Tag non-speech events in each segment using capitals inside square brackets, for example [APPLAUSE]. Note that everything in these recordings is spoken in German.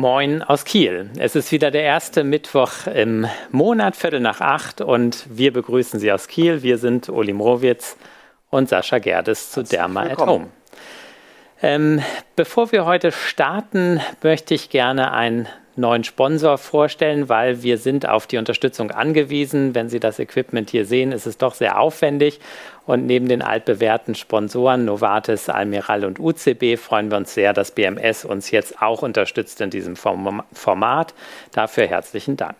Moin aus Kiel. Es ist wieder der erste Mittwoch im Monat, Viertel nach acht, und wir begrüßen Sie aus Kiel. Wir sind Uli Mrowitz und Sascha Gerdes zu Derma at Home. Ähm, bevor wir heute starten, möchte ich gerne einen neuen Sponsor vorstellen, weil wir sind auf die Unterstützung angewiesen. Wenn Sie das Equipment hier sehen, ist es doch sehr aufwendig. Und neben den altbewährten Sponsoren Novartis, Almiral und UCB freuen wir uns sehr, dass BMS uns jetzt auch unterstützt in diesem Format. Dafür herzlichen Dank.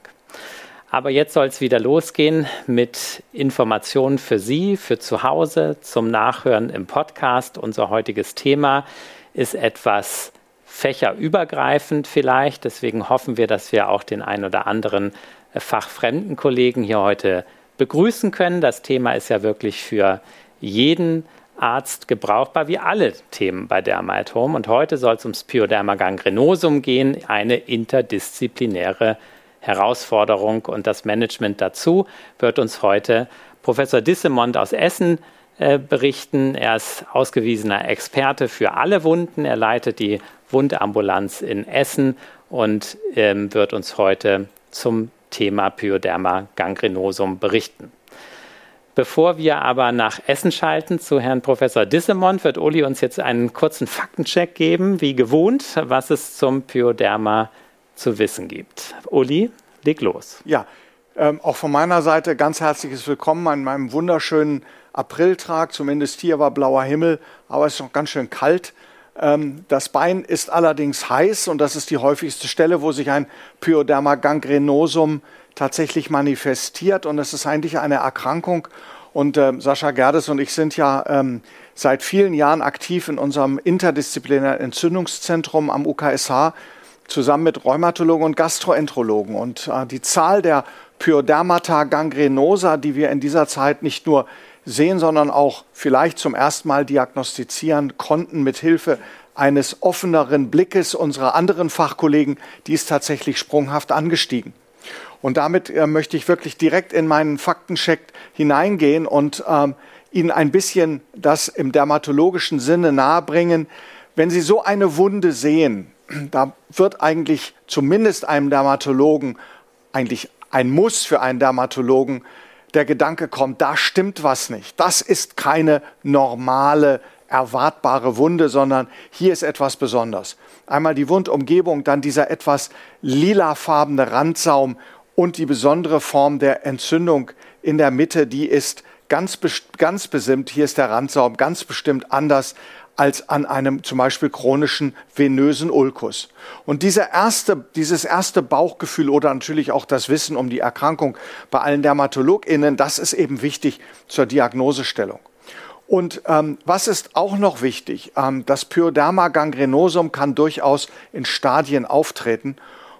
Aber jetzt soll es wieder losgehen mit Informationen für Sie, für zu Hause, zum Nachhören im Podcast. Unser heutiges Thema ist etwas fächerübergreifend vielleicht. Deswegen hoffen wir, dass wir auch den ein oder anderen äh, fachfremden Kollegen hier heute begrüßen können. Das Thema ist ja wirklich für jeden Arzt gebrauchbar, wie alle Themen bei Derma at Home. Und heute soll es ums Pyoderma gangrenosum gehen, eine interdisziplinäre Herausforderung. Und das Management dazu wird uns heute Professor Dissemont aus Essen äh, berichten. Er ist ausgewiesener Experte für alle Wunden. Er leitet die Wundambulanz in Essen und ähm, wird uns heute zum Thema Pyoderma gangrenosum berichten. Bevor wir aber nach Essen schalten zu Herrn Professor Dissemont, wird Uli uns jetzt einen kurzen Faktencheck geben, wie gewohnt, was es zum Pyoderma zu wissen gibt. Uli, leg los. Ja, ähm, auch von meiner Seite ganz herzliches Willkommen an meinem wunderschönen Apriltag. Zumindest hier war blauer Himmel, aber es ist noch ganz schön kalt. Ähm, das Bein ist allerdings heiß und das ist die häufigste Stelle, wo sich ein Pyoderma gangrenosum tatsächlich manifestiert. Und es ist eigentlich eine Erkrankung. Und äh, Sascha Gerdes und ich sind ja ähm, seit vielen Jahren aktiv in unserem interdisziplinären Entzündungszentrum am UKSH zusammen mit Rheumatologen und Gastroenterologen. Und äh, die Zahl der Pyodermata gangrenosa, die wir in dieser Zeit nicht nur sehen, sondern auch vielleicht zum ersten Mal diagnostizieren konnten mit Hilfe eines offeneren Blickes unserer anderen Fachkollegen, die ist tatsächlich sprunghaft angestiegen. Und damit äh, möchte ich wirklich direkt in meinen Faktencheck hineingehen und ähm, Ihnen ein bisschen das im dermatologischen Sinne nahebringen. Wenn Sie so eine Wunde sehen, da wird eigentlich zumindest einem Dermatologen, eigentlich ein Muss für einen Dermatologen, der Gedanke kommt, da stimmt was nicht. Das ist keine normale, erwartbare Wunde, sondern hier ist etwas besonders. Einmal die Wundumgebung, dann dieser etwas lilafarbene Randsaum und die besondere Form der Entzündung in der Mitte, die ist ganz, ganz besimmt. Hier ist der Randsaum ganz bestimmt anders als an einem zum Beispiel chronischen venösen Ulkus. Und diese erste, dieses erste Bauchgefühl oder natürlich auch das Wissen um die Erkrankung bei allen DermatologInnen, das ist eben wichtig zur Diagnosestellung. Und ähm, was ist auch noch wichtig? Ähm, das Pyoderma gangrenosum kann durchaus in Stadien auftreten.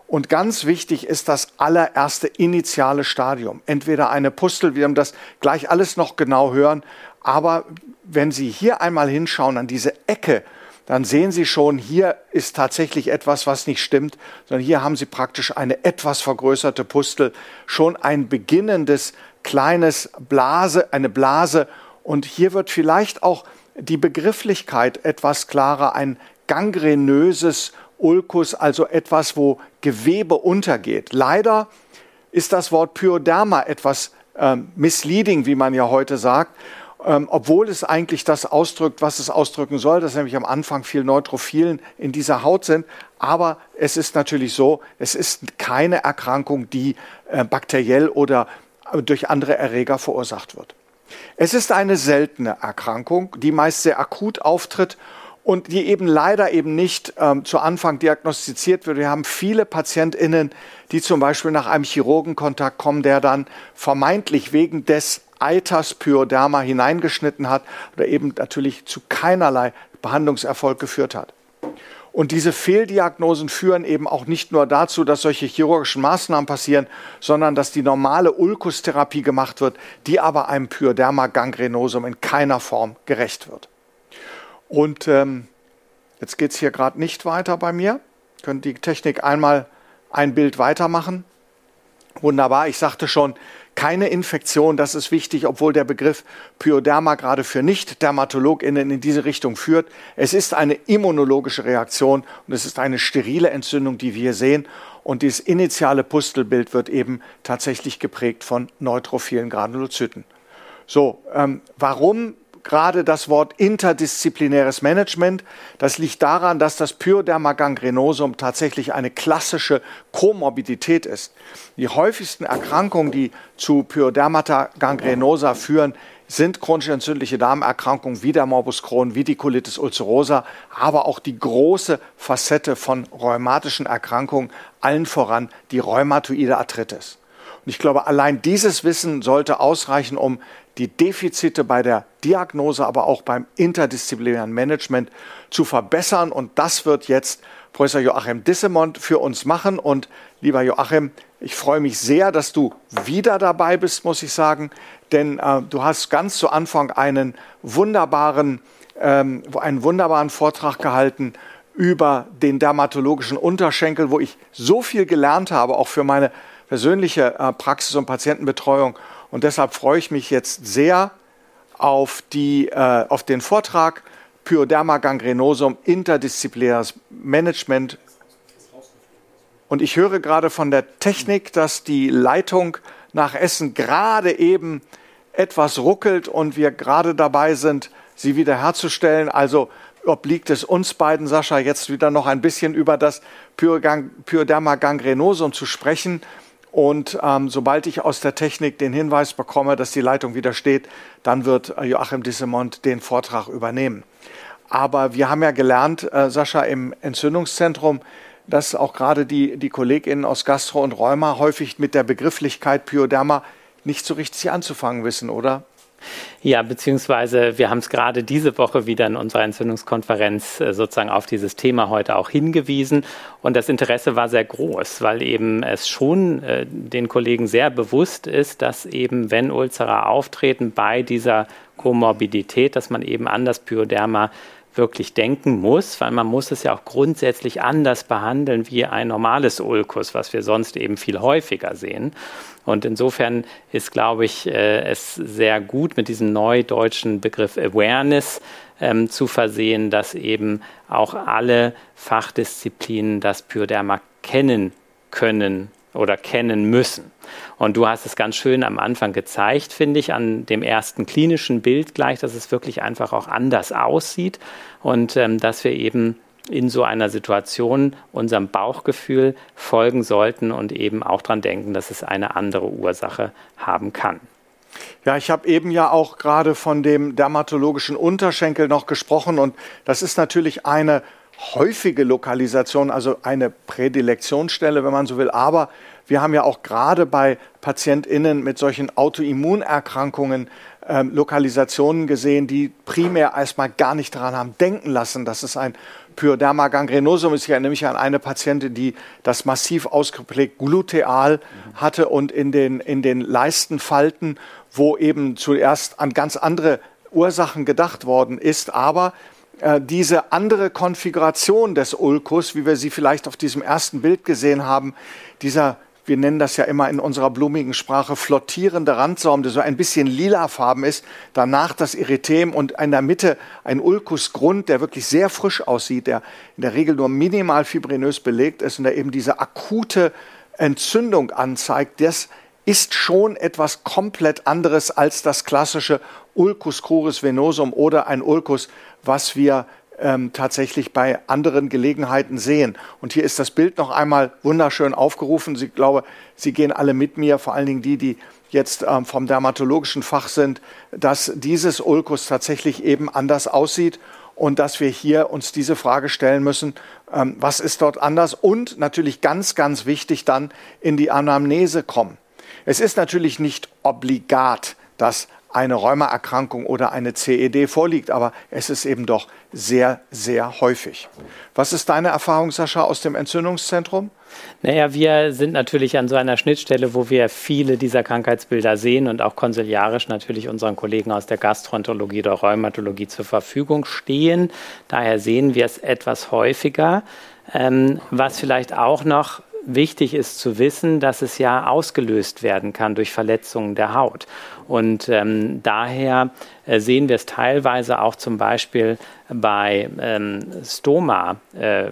Und ganz wichtig ist das allererste initiale Stadium. Entweder eine Pustel, wir haben das gleich alles noch genau hören, aber wenn Sie hier einmal hinschauen an diese Ecke, dann sehen Sie schon, hier ist tatsächlich etwas, was nicht stimmt, sondern hier haben Sie praktisch eine etwas vergrößerte Pustel, schon ein beginnendes kleines Blase, eine Blase. Und hier wird vielleicht auch die Begrifflichkeit etwas klarer, ein gangrenöses Ulkus, also etwas, wo Gewebe untergeht. Leider ist das Wort Pyoderma etwas äh, misleading, wie man ja heute sagt ähm, obwohl es eigentlich das ausdrückt, was es ausdrücken soll, dass nämlich am Anfang viel Neutrophilen in dieser Haut sind. Aber es ist natürlich so, es ist keine Erkrankung, die äh, bakteriell oder äh, durch andere Erreger verursacht wird. Es ist eine seltene Erkrankung, die meist sehr akut auftritt und die eben leider eben nicht ähm, zu Anfang diagnostiziert wird. Wir haben viele PatientInnen, die zum Beispiel nach einem Chirurgenkontakt kommen, der dann vermeintlich wegen des Eiters Pyoderma hineingeschnitten hat oder eben natürlich zu keinerlei Behandlungserfolg geführt hat. Und diese Fehldiagnosen führen eben auch nicht nur dazu, dass solche chirurgischen Maßnahmen passieren, sondern dass die normale Ulkustherapie gemacht wird, die aber einem Pyoderma gangrenosum in keiner Form gerecht wird. Und ähm, jetzt geht es hier gerade nicht weiter bei mir. Könnt die Technik einmal ein Bild weitermachen. Wunderbar, ich sagte schon, keine Infektion, das ist wichtig, obwohl der Begriff Pyoderma gerade für Nicht-DermatologInnen in diese Richtung führt. Es ist eine immunologische Reaktion und es ist eine sterile Entzündung, die wir sehen. Und dieses initiale Pustelbild wird eben tatsächlich geprägt von neutrophilen Granulozyten. So, ähm, warum gerade das Wort interdisziplinäres Management. Das liegt daran, dass das Pyoderma gangrenosum tatsächlich eine klassische Komorbidität ist. Die häufigsten Erkrankungen, die zu Pyodermata gangrenosa führen, sind chronisch entzündliche Darmerkrankungen wie der Morbus Crohn, wie die Colitis ulcerosa, aber auch die große Facette von rheumatischen Erkrankungen, allen voran die rheumatoide Arthritis. Und ich glaube, allein dieses Wissen sollte ausreichen, um die Defizite bei der Diagnose, aber auch beim interdisziplinären Management zu verbessern. Und das wird jetzt Professor Joachim Dissemont für uns machen. Und lieber Joachim, ich freue mich sehr, dass du wieder dabei bist, muss ich sagen, denn äh, du hast ganz zu Anfang einen wunderbaren, ähm, einen wunderbaren Vortrag gehalten über den dermatologischen Unterschenkel, wo ich so viel gelernt habe, auch für meine persönliche äh, Praxis und Patientenbetreuung. Und deshalb freue ich mich jetzt sehr auf, die, äh, auf den Vortrag Pyoderma gangrenosum interdisziplinäres Management. Und ich höre gerade von der Technik, dass die Leitung nach Essen gerade eben etwas ruckelt und wir gerade dabei sind, sie wiederherzustellen. Also obliegt es uns beiden, Sascha, jetzt wieder noch ein bisschen über das Pyoderma gangrenosum zu sprechen. Und ähm, sobald ich aus der Technik den Hinweis bekomme, dass die Leitung wieder steht, dann wird äh, Joachim Dissemont den Vortrag übernehmen. Aber wir haben ja gelernt, äh, Sascha, im Entzündungszentrum, dass auch gerade die, die KollegInnen aus Gastro und Rheuma häufig mit der Begrifflichkeit Pyoderma nicht so richtig anzufangen wissen, oder? Ja, beziehungsweise wir haben es gerade diese Woche wieder in unserer Entzündungskonferenz äh, sozusagen auf dieses Thema heute auch hingewiesen. Und das Interesse war sehr groß, weil eben es schon äh, den Kollegen sehr bewusst ist, dass eben, wenn Ulzera auftreten bei dieser Komorbidität, dass man eben an das Pyoderma wirklich denken muss, weil man muss es ja auch grundsätzlich anders behandeln wie ein normales Ulkus, was wir sonst eben viel häufiger sehen. Und insofern ist, glaube ich, äh, es sehr gut mit diesem neudeutschen Begriff Awareness ähm, zu versehen, dass eben auch alle Fachdisziplinen das Pyoderma kennen können oder kennen müssen. Und du hast es ganz schön am Anfang gezeigt, finde ich, an dem ersten klinischen Bild gleich, dass es wirklich einfach auch anders aussieht und ähm, dass wir eben in so einer Situation unserem Bauchgefühl folgen sollten und eben auch daran denken, dass es eine andere Ursache haben kann. Ja, ich habe eben ja auch gerade von dem dermatologischen Unterschenkel noch gesprochen und das ist natürlich eine häufige Lokalisation, also eine Prädilektionsstelle, wenn man so will. Aber wir haben ja auch gerade bei PatientInnen mit solchen Autoimmunerkrankungen ähm, Lokalisationen gesehen, die primär erstmal gar nicht daran haben denken lassen, dass es ein Pyoderma gangrenosum ist. Ich erinnere mich an eine Patientin, die das massiv ausgeprägt gluteal hatte und in den, in den Leistenfalten, wo eben zuerst an ganz andere Ursachen gedacht worden ist, aber äh, diese andere Konfiguration des Ulkus, wie wir sie vielleicht auf diesem ersten Bild gesehen haben, dieser wir nennen das ja immer in unserer blumigen Sprache flottierende Randsaum, der so ein bisschen lilafarben ist, danach das Erythem und in der Mitte ein Ulkusgrund, der wirklich sehr frisch aussieht, der in der Regel nur minimal fibrinös belegt ist und der eben diese akute Entzündung anzeigt, das ist schon etwas komplett anderes als das klassische Ulcus cruris venosum oder ein Ulcus, was wir ähm, tatsächlich bei anderen Gelegenheiten sehen. Und hier ist das Bild noch einmal wunderschön aufgerufen. Ich glaube, Sie gehen alle mit mir, vor allen Dingen die, die jetzt ähm, vom dermatologischen Fach sind, dass dieses Ulkus tatsächlich eben anders aussieht und dass wir hier uns diese Frage stellen müssen, ähm, was ist dort anders und natürlich ganz, ganz wichtig dann in die Anamnese kommen. Es ist natürlich nicht obligat, dass eine Rheumaerkrankung oder eine CED vorliegt, aber es ist eben doch sehr, sehr häufig. Was ist deine Erfahrung, Sascha, aus dem Entzündungszentrum? Naja, wir sind natürlich an so einer Schnittstelle, wo wir viele dieser Krankheitsbilder sehen und auch konsiliarisch natürlich unseren Kollegen aus der Gastroenterologie oder Rheumatologie zur Verfügung stehen. Daher sehen wir es etwas häufiger. Ähm, was vielleicht auch noch wichtig ist zu wissen, dass es ja ausgelöst werden kann durch Verletzungen der Haut. Und ähm, daher äh, sehen wir es teilweise auch zum Beispiel bei ähm, Stoma, äh,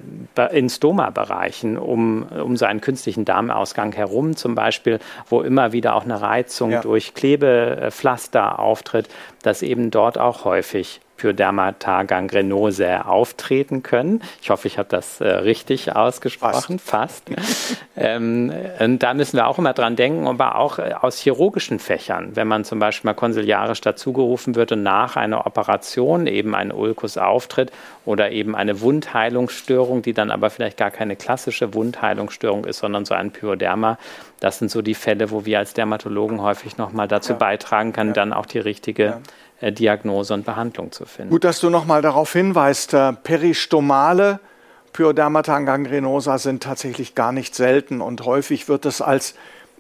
in Stoma-Bereichen um, um seinen künstlichen Darmausgang herum, zum Beispiel, wo immer wieder auch eine Reizung ja. durch Klebepflaster auftritt, dass eben dort auch häufig Pyodermata gangrenose auftreten können. Ich hoffe, ich habe das äh, richtig ausgesprochen, fast. fast. [LAUGHS] ähm, und da müssen wir auch immer dran denken, aber auch äh, aus chirurgischen Fächern, wenn man zum Beispiel mal konsiliarisch dazugerufen wird und nach einer Operation eben ein Ulkus auftritt oder eben eine Wundheilungsstörung, die dann aber vielleicht gar keine klassische Wundheilungsstörung ist, sondern so ein Pyoderma. Das sind so die Fälle, wo wir als Dermatologen häufig nochmal dazu ja. beitragen können, ja. dann auch die richtige ja Diagnose und Behandlung zu finden. Gut, dass du nochmal darauf hinweist, äh, peristomale Pyodermata gangrenosa sind tatsächlich gar nicht selten und häufig wird es als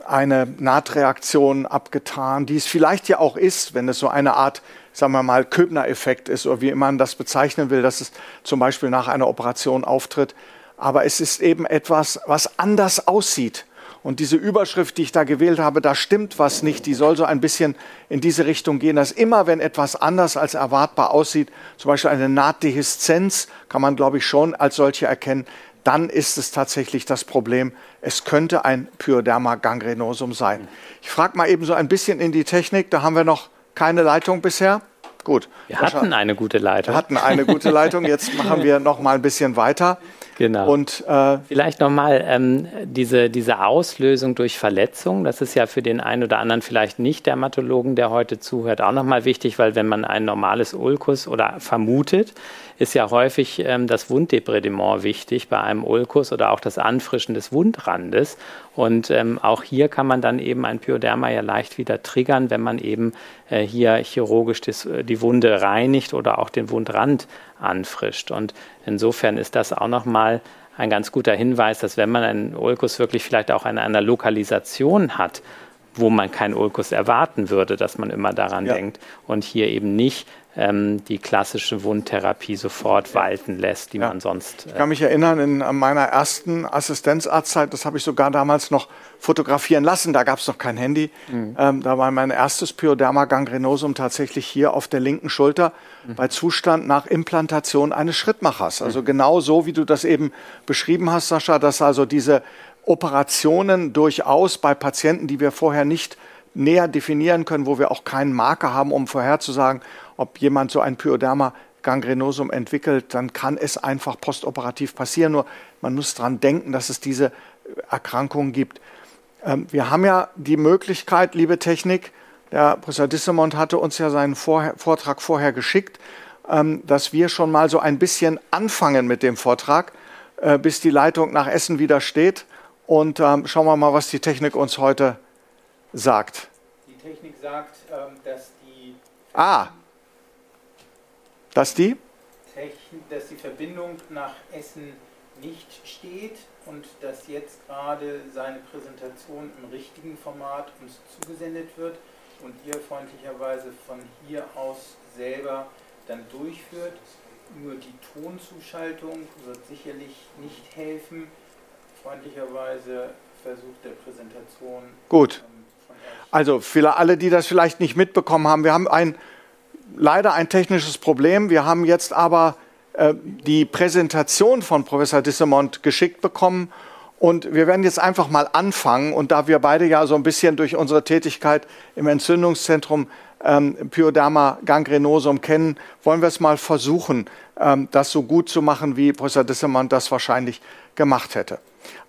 eine Nahtreaktion abgetan, die es vielleicht ja auch ist, wenn es so eine Art, sagen wir mal, Köbner-Effekt ist oder wie man das bezeichnen will, dass es zum Beispiel nach einer Operation auftritt. Aber es ist eben etwas, was anders aussieht und diese Überschrift, die ich da gewählt habe, da stimmt was nicht. Die soll so ein bisschen in diese Richtung gehen, dass immer, wenn etwas anders als erwartbar aussieht, zum Beispiel eine Nahtdehiszenz, kann man, glaube ich, schon als solche erkennen, dann ist es tatsächlich das Problem, es könnte ein Pyoderma gangrenosum sein. Ich frage mal eben so ein bisschen in die Technik, da haben wir noch keine Leitung bisher. Gut. Wir hatten eine gute Leitung. Wir hatten eine gute Leitung, jetzt [LAUGHS] machen wir noch mal ein bisschen weiter. Genau. Und äh, vielleicht nochmal ähm, diese, diese Auslösung durch Verletzung. Das ist ja für den einen oder anderen vielleicht nicht Dermatologen, der heute zuhört, auch nochmal wichtig, weil wenn man ein normales Ulkus oder vermutet, ist ja häufig ähm, das Wunddebridement wichtig bei einem Ulkus oder auch das Anfrischen des Wundrandes. Und ähm, auch hier kann man dann eben ein Pyoderma ja leicht wieder triggern, wenn man eben äh, hier chirurgisch das, äh, die Wunde reinigt oder auch den Wundrand anfrischt. Und insofern ist das auch nochmal ein ganz guter Hinweis, dass wenn man einen Ulkus wirklich vielleicht auch in einer Lokalisation hat, wo man keinen Ulkus erwarten würde, dass man immer daran ja. denkt und hier eben nicht ähm, die klassische Wundtherapie sofort walten lässt, die ja. man sonst. Äh ich kann mich erinnern, in meiner ersten Assistenzarztzeit, das habe ich sogar damals noch fotografieren lassen, da gab es noch kein Handy. Mhm. Ähm, da war mein erstes Pyoderma gangrenosum tatsächlich hier auf der linken Schulter mhm. bei Zustand nach Implantation eines Schrittmachers. Also mhm. genau so, wie du das eben beschrieben hast, Sascha, dass also diese Operationen durchaus bei Patienten, die wir vorher nicht näher definieren können, wo wir auch keinen Marker haben, um vorherzusagen, ob jemand so ein Pyoderma gangrenosum entwickelt, dann kann es einfach postoperativ passieren. Nur man muss daran denken, dass es diese Erkrankungen gibt. Ähm, wir haben ja die Möglichkeit, liebe Technik, der Professor Dissemont hatte uns ja seinen Vortrag vorher geschickt, ähm, dass wir schon mal so ein bisschen anfangen mit dem Vortrag, äh, bis die Leitung nach Essen wieder steht. Und ähm, schauen wir mal, was die Technik uns heute sagt. Die Technik sagt, dass die. Ah, dass die? Dass die Verbindung nach Essen nicht steht und dass jetzt gerade seine Präsentation im richtigen Format uns zugesendet wird und ihr freundlicherweise von hier aus selber dann durchführt. Nur die Tonzuschaltung wird sicherlich nicht helfen. Freundlicherweise versucht der Präsentation. Gut. Ähm, also für alle, die das vielleicht nicht mitbekommen haben, wir haben ein leider ein technisches Problem. Wir haben jetzt aber äh, die Präsentation von Professor Dissemont geschickt bekommen. Und wir werden jetzt einfach mal anfangen. Und da wir beide ja so ein bisschen durch unsere Tätigkeit im Entzündungszentrum ähm, Pyoderma gangrenosum kennen, wollen wir es mal versuchen, ähm, das so gut zu machen, wie Professor Dissemont das wahrscheinlich gemacht hätte.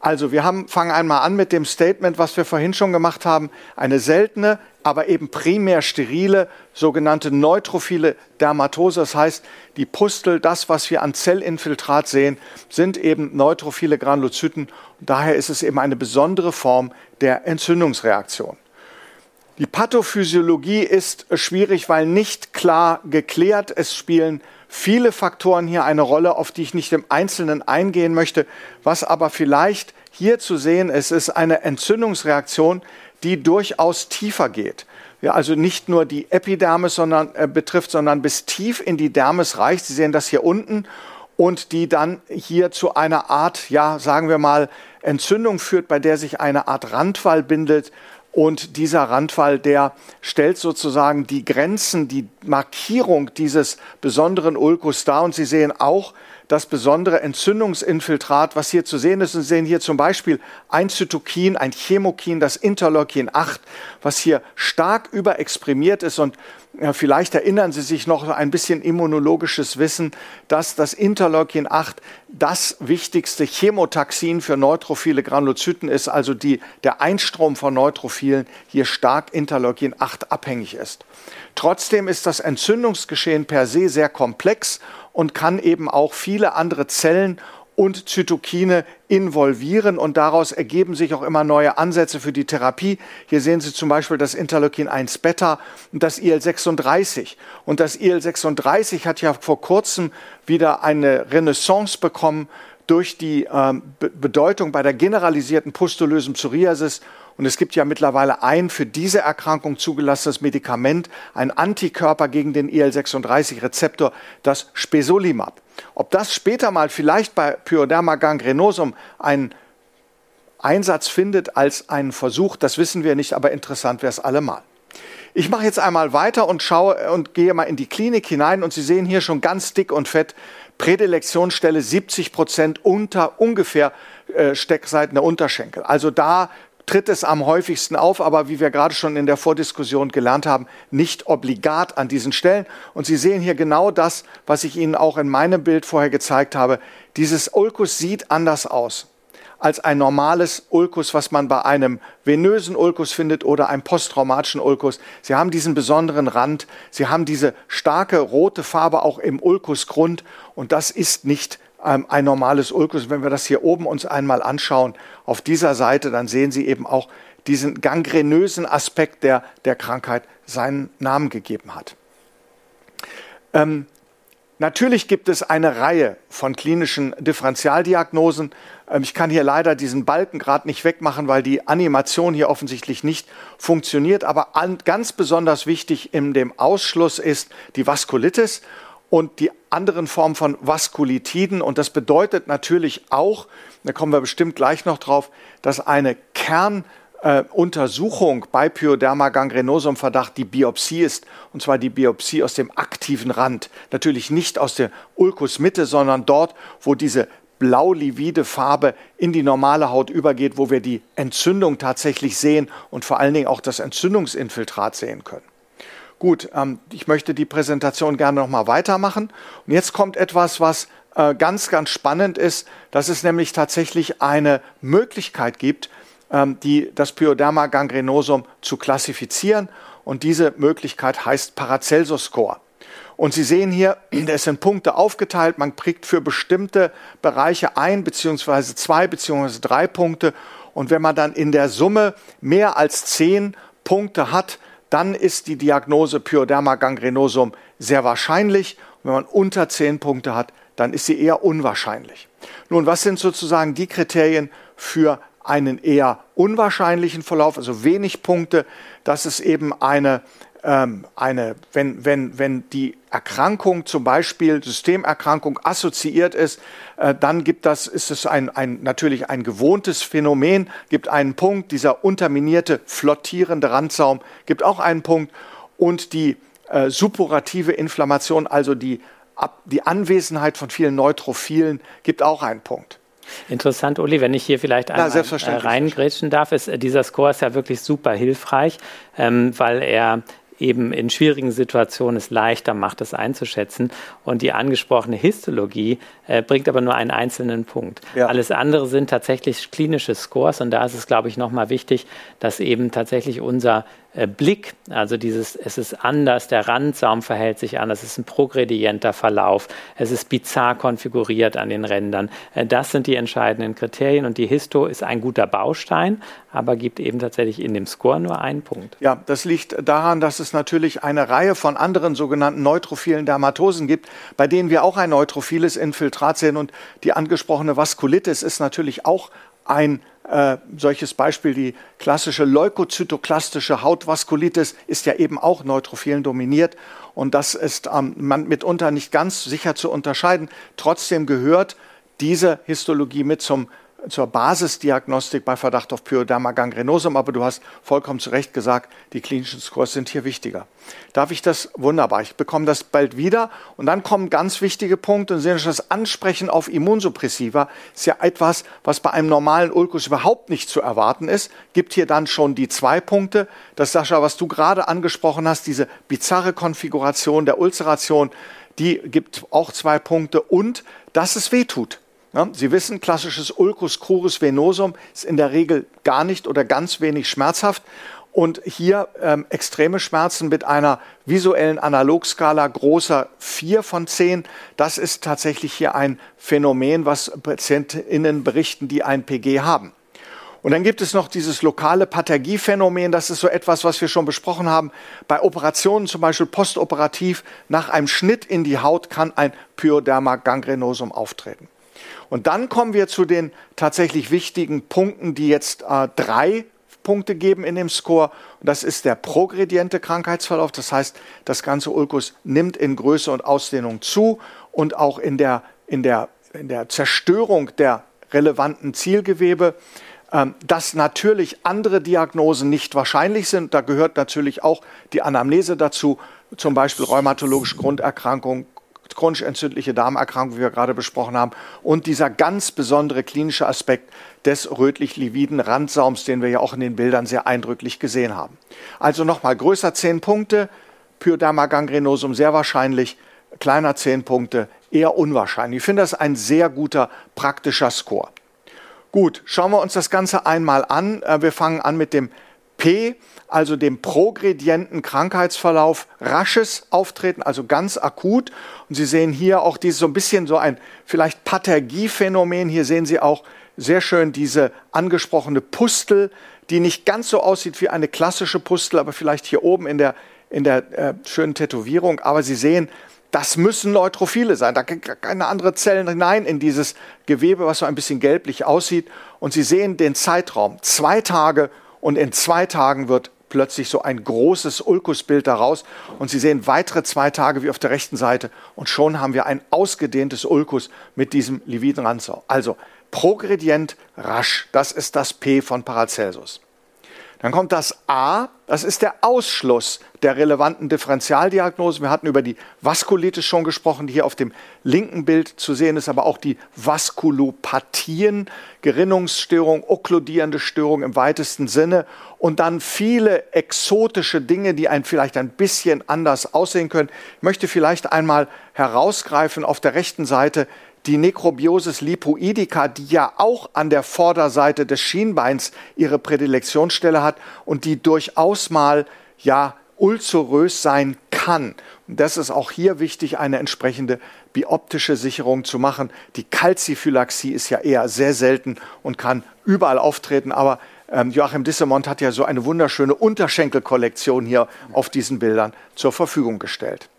Also wir haben, fangen einmal an mit dem Statement, was wir vorhin schon gemacht haben. Eine seltene, aber eben primär sterile, sogenannte neutrophile Dermatose. Das heißt, die Pustel, das, was wir an Zellinfiltrat sehen, sind eben neutrophile Granulozyten. Und daher ist es eben eine besondere Form der Entzündungsreaktion. Die Pathophysiologie ist schwierig, weil nicht klar geklärt. Es spielen viele Faktoren hier eine Rolle, auf die ich nicht im Einzelnen eingehen möchte. Was aber vielleicht hier zu sehen ist, ist eine Entzündungsreaktion, die durchaus tiefer geht. Ja, also nicht nur die Epidermis sondern, äh, betrifft, sondern bis tief in die Dermis reicht. Sie sehen das hier unten. und die dann hier zu einer Art, ja, sagen wir mal, Entzündung führt, bei der sich eine Art Randwall bindet. Und dieser Randwall, der stellt sozusagen die Grenzen, die Markierung dieses besonderen Ulkus dar. Und Sie sehen auch das besondere Entzündungsinfiltrat, was hier zu sehen ist. Und Sie sehen hier zum Beispiel ein Zytokin, ein Chemokin, das Interleukin 8, was hier stark überexprimiert ist und ja, vielleicht erinnern Sie sich noch ein bisschen immunologisches Wissen, dass das Interleukin 8 das wichtigste Chemotaxin für neutrophile Granulozyten ist, also die, der Einstrom von Neutrophilen hier stark Interleukin 8 abhängig ist. Trotzdem ist das Entzündungsgeschehen per se sehr komplex und kann eben auch viele andere Zellen und Zytokine involvieren und daraus ergeben sich auch immer neue Ansätze für die Therapie. Hier sehen Sie zum Beispiel das Interleukin 1 Beta und das IL-36. Und das IL-36 hat ja vor kurzem wieder eine Renaissance bekommen durch die ähm, Bedeutung bei der generalisierten pustulösen Psoriasis und es gibt ja mittlerweile ein für diese Erkrankung zugelassenes Medikament, ein Antikörper gegen den IL-36-Rezeptor, das Spesolimab. Ob das später mal vielleicht bei Pyoderma gangrenosum einen Einsatz findet als einen Versuch, das wissen wir nicht, aber interessant wäre es allemal. Ich mache jetzt einmal weiter und schaue und gehe mal in die Klinik hinein und Sie sehen hier schon ganz dick und fett Prädilektionsstelle 70 Prozent unter ungefähr äh, Steckseiten der Unterschenkel. Also da tritt es am häufigsten auf, aber wie wir gerade schon in der Vordiskussion gelernt haben, nicht obligat an diesen Stellen. Und Sie sehen hier genau das, was ich Ihnen auch in meinem Bild vorher gezeigt habe. Dieses Ulkus sieht anders aus als ein normales Ulkus, was man bei einem venösen Ulkus findet oder einem posttraumatischen Ulkus. Sie haben diesen besonderen Rand, sie haben diese starke rote Farbe auch im Ulkusgrund und das ist nicht ein normales Ulkus. Wenn wir das hier oben uns einmal anschauen, auf dieser Seite, dann sehen Sie eben auch diesen gangrenösen Aspekt, der der Krankheit seinen Namen gegeben hat. Ähm, natürlich gibt es eine Reihe von klinischen Differentialdiagnosen. Ähm, ich kann hier leider diesen Balken gerade nicht wegmachen, weil die Animation hier offensichtlich nicht funktioniert. Aber an, ganz besonders wichtig in dem Ausschluss ist die Vaskulitis und die anderen Formen von Vaskulitiden. Und das bedeutet natürlich auch, da kommen wir bestimmt gleich noch drauf, dass eine Kernuntersuchung äh, bei Pyoderma gangrenosum Verdacht die Biopsie ist, und zwar die Biopsie aus dem aktiven Rand. Natürlich nicht aus der Ulkusmitte, sondern dort, wo diese blau-livide Farbe in die normale Haut übergeht, wo wir die Entzündung tatsächlich sehen und vor allen Dingen auch das Entzündungsinfiltrat sehen können. Gut, ähm, ich möchte die Präsentation gerne noch mal weitermachen. Und jetzt kommt etwas, was äh, ganz, ganz spannend ist, dass es nämlich tatsächlich eine Möglichkeit gibt, ähm, die, das Pyoderma gangrenosum zu klassifizieren. Und diese Möglichkeit heißt Paracelsus-Score. Und Sie sehen hier, [CLEARS THROAT] es sind Punkte aufgeteilt. Man kriegt für bestimmte Bereiche ein, beziehungsweise zwei, beziehungsweise drei Punkte. Und wenn man dann in der Summe mehr als zehn Punkte hat, dann ist die Diagnose Pyoderma gangrenosum sehr wahrscheinlich. Und wenn man unter zehn Punkte hat, dann ist sie eher unwahrscheinlich. Nun, was sind sozusagen die Kriterien für einen eher unwahrscheinlichen Verlauf, also wenig Punkte? Das ist eben eine eine, wenn, wenn, wenn die Erkrankung zum Beispiel Systemerkrankung assoziiert ist, äh, dann gibt das, ist es ein, ein, natürlich ein gewohntes Phänomen, gibt einen Punkt, dieser unterminierte, flottierende Randsaum gibt auch einen Punkt und die äh, suppurative Inflammation, also die, ab, die Anwesenheit von vielen Neutrophilen, gibt auch einen Punkt. Interessant, Uli, wenn ich hier vielleicht einmal äh, reingrätschen darf, ist äh, dieser Score ist ja wirklich super hilfreich, ähm, weil er eben in schwierigen Situationen es leichter macht, es einzuschätzen. Und die angesprochene Histologie äh, bringt aber nur einen einzelnen Punkt. Ja. Alles andere sind tatsächlich klinische Scores und da ist es, glaube ich, nochmal wichtig, dass eben tatsächlich unser Blick, also dieses, es ist anders, der Randsaum verhält sich anders, es ist ein progredienter Verlauf, es ist bizarr konfiguriert an den Rändern. Äh, das sind die entscheidenden Kriterien und die Histo ist ein guter Baustein, aber gibt eben tatsächlich in dem Score nur einen Punkt. Ja, das liegt daran, dass es natürlich eine Reihe von anderen sogenannten neutrophilen Dermatosen gibt, bei denen wir auch ein neutrophiles Infiltrat sehen und die angesprochene Vaskulitis ist natürlich auch ein Äh, solches Beispiel, die klassische leukozytoklastische Hautvaskulitis ist ja eben auch Neutrophilen dominiert. Und das ist ähm, man mitunter nicht ganz sicher zu unterscheiden. Trotzdem gehört diese Histologie mit zum zur Basisdiagnostik bei Verdacht auf Pyoderma gangrenosum, aber du hast vollkommen zu Recht gesagt, die klinischen Scores sind hier wichtiger. Darf ich das? Wunderbar. Ich bekomme das bald wieder. Und dann kommen ganz wichtige Punkte. Und sehen das Ansprechen auf Immunsuppressiva ist ja etwas, was bei einem normalen Ulkus überhaupt nicht zu erwarten ist. Gibt hier dann schon die zwei Punkte. Das, Sascha, was du gerade angesprochen hast, diese bizarre Konfiguration der Ulceration, die gibt auch zwei Punkte. Und dass es weh tut. Sie wissen, klassisches Ulcus crurus venosum ist in der Regel gar nicht oder ganz wenig schmerzhaft. Und hier ähm, extreme Schmerzen mit einer visuellen Analogskala großer 4 von 10. Das ist tatsächlich hier ein Phänomen, was PatientInnen berichten, die ein PG haben. Und dann gibt es noch dieses lokale Pathergiephänomen. Das ist so etwas, was wir schon besprochen haben. Bei Operationen, zum Beispiel postoperativ, nach einem Schnitt in die Haut kann ein Pyoderma gangrenosum auftreten. Und dann kommen wir zu den tatsächlich wichtigen Punkten, die jetzt äh, drei Punkte geben in dem Score. Und das ist der progrediente Krankheitsverlauf. Das heißt, das ganze Ulkus nimmt in Größe und Ausdehnung zu und auch in der, in der, in der Zerstörung der relevanten Zielgewebe. Ähm, dass natürlich andere Diagnosen nicht wahrscheinlich sind. Da gehört natürlich auch die Anamnese dazu, zum Beispiel rheumatologische Grunderkrankung, chronisch entzündliche Darmerkrankung, wie wir gerade besprochen haben, und dieser ganz besondere klinische Aspekt des rötlich-lividen Randsaums, den wir ja auch in den Bildern sehr eindrücklich gesehen haben. Also nochmal größer 10 Punkte, Pyoderma gangrenosum sehr wahrscheinlich, kleiner 10 Punkte eher unwahrscheinlich. Ich finde das ein sehr guter praktischer Score. Gut, schauen wir uns das Ganze einmal an. Äh, wir fangen an mit dem P, also dem progredienten Krankheitsverlauf, rasches Auftreten, also ganz akut. Und Sie sehen hier auch dieses so ein bisschen so ein vielleicht Pathergiephänomen. Hier sehen Sie auch sehr schön diese angesprochene Pustel, die nicht ganz so aussieht wie eine klassische Pustel, aber vielleicht hier oben in der, in der äh, schönen Tätowierung. Aber Sie sehen, das müssen Neutrophile sein. Da kann keine andere Zellen hinein in dieses Gewebe, was so ein bisschen gelblich aussieht. Und Sie sehen den Zeitraum. Zwei Tage und in zwei Tagen wird plötzlich so ein großes Ulkusbild daraus und Sie sehen weitere zwei Tage wie auf der rechten Seite und schon haben wir ein ausgedehntes Ulkus mit diesem Lividenranzau. Also progredient rasch, das ist das P von Paracelsus. Dann kommt das A, das ist der Ausschluss der relevanten Differentialdiagnose. Wir hatten über die Vaskulitis schon gesprochen, die hier auf dem linken Bild zu sehen ist, aber auch die Vaskulopathien, Gerinnungsstörung, okkludierende Störung im weitesten Sinne und dann viele exotische Dinge, die ein vielleicht ein bisschen anders aussehen können. Ich möchte vielleicht einmal herausgreifen auf der rechten Seite die Necrobiosis lipoidica, die ja auch an der Vorderseite des Schienbeins ihre Prädilektionsstelle hat und die durchaus mal ja ulcerös sein kann. Und das ist auch hier wichtig, eine entsprechende bioptische Sicherung zu machen. Die Calciphylaxie ist ja eher sehr selten und kann überall auftreten, aber ähm, Joachim Dissemont hat ja so eine wunderschöne Unterschenkelkollektion hier auf diesen Bildern zur Verfügung gestellt.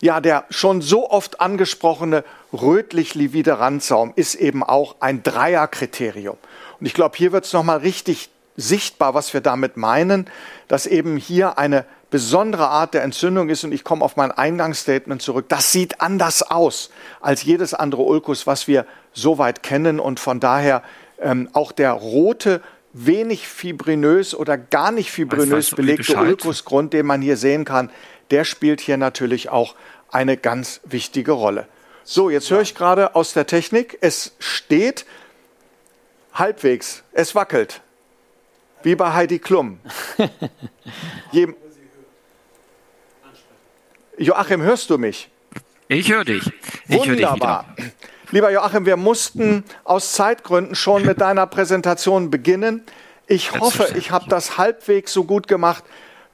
Ja, der schon so oft angesprochene rötlich-livide Randsaum ist eben auch ein Dreierkriterium. Und ich glaube, hier wird es nochmal richtig sichtbar, was wir damit meinen, dass eben hier eine besondere Art der Entzündung ist. Und ich komme auf mein Eingangsstatement zurück. Das sieht anders aus als jedes andere Ulkus, was wir soweit kennen. Und von daher ähm, auch der rote wenig fibrinös oder gar nicht fibrinös belegte Ulkusgrund, den man hier sehen kann, der spielt hier natürlich auch eine ganz wichtige Rolle. So, jetzt höre ich gerade aus der Technik, es steht halbwegs, es wackelt. Wie bei Heidi Klum. [LAUGHS] Joachim, hörst du mich? Ich höre dich. Ich Wunderbar. Hör dich Lieber Joachim, wir mussten aus Zeitgründen schon mit deiner Präsentation beginnen. Ich hoffe, ich habe das halbwegs so gut gemacht,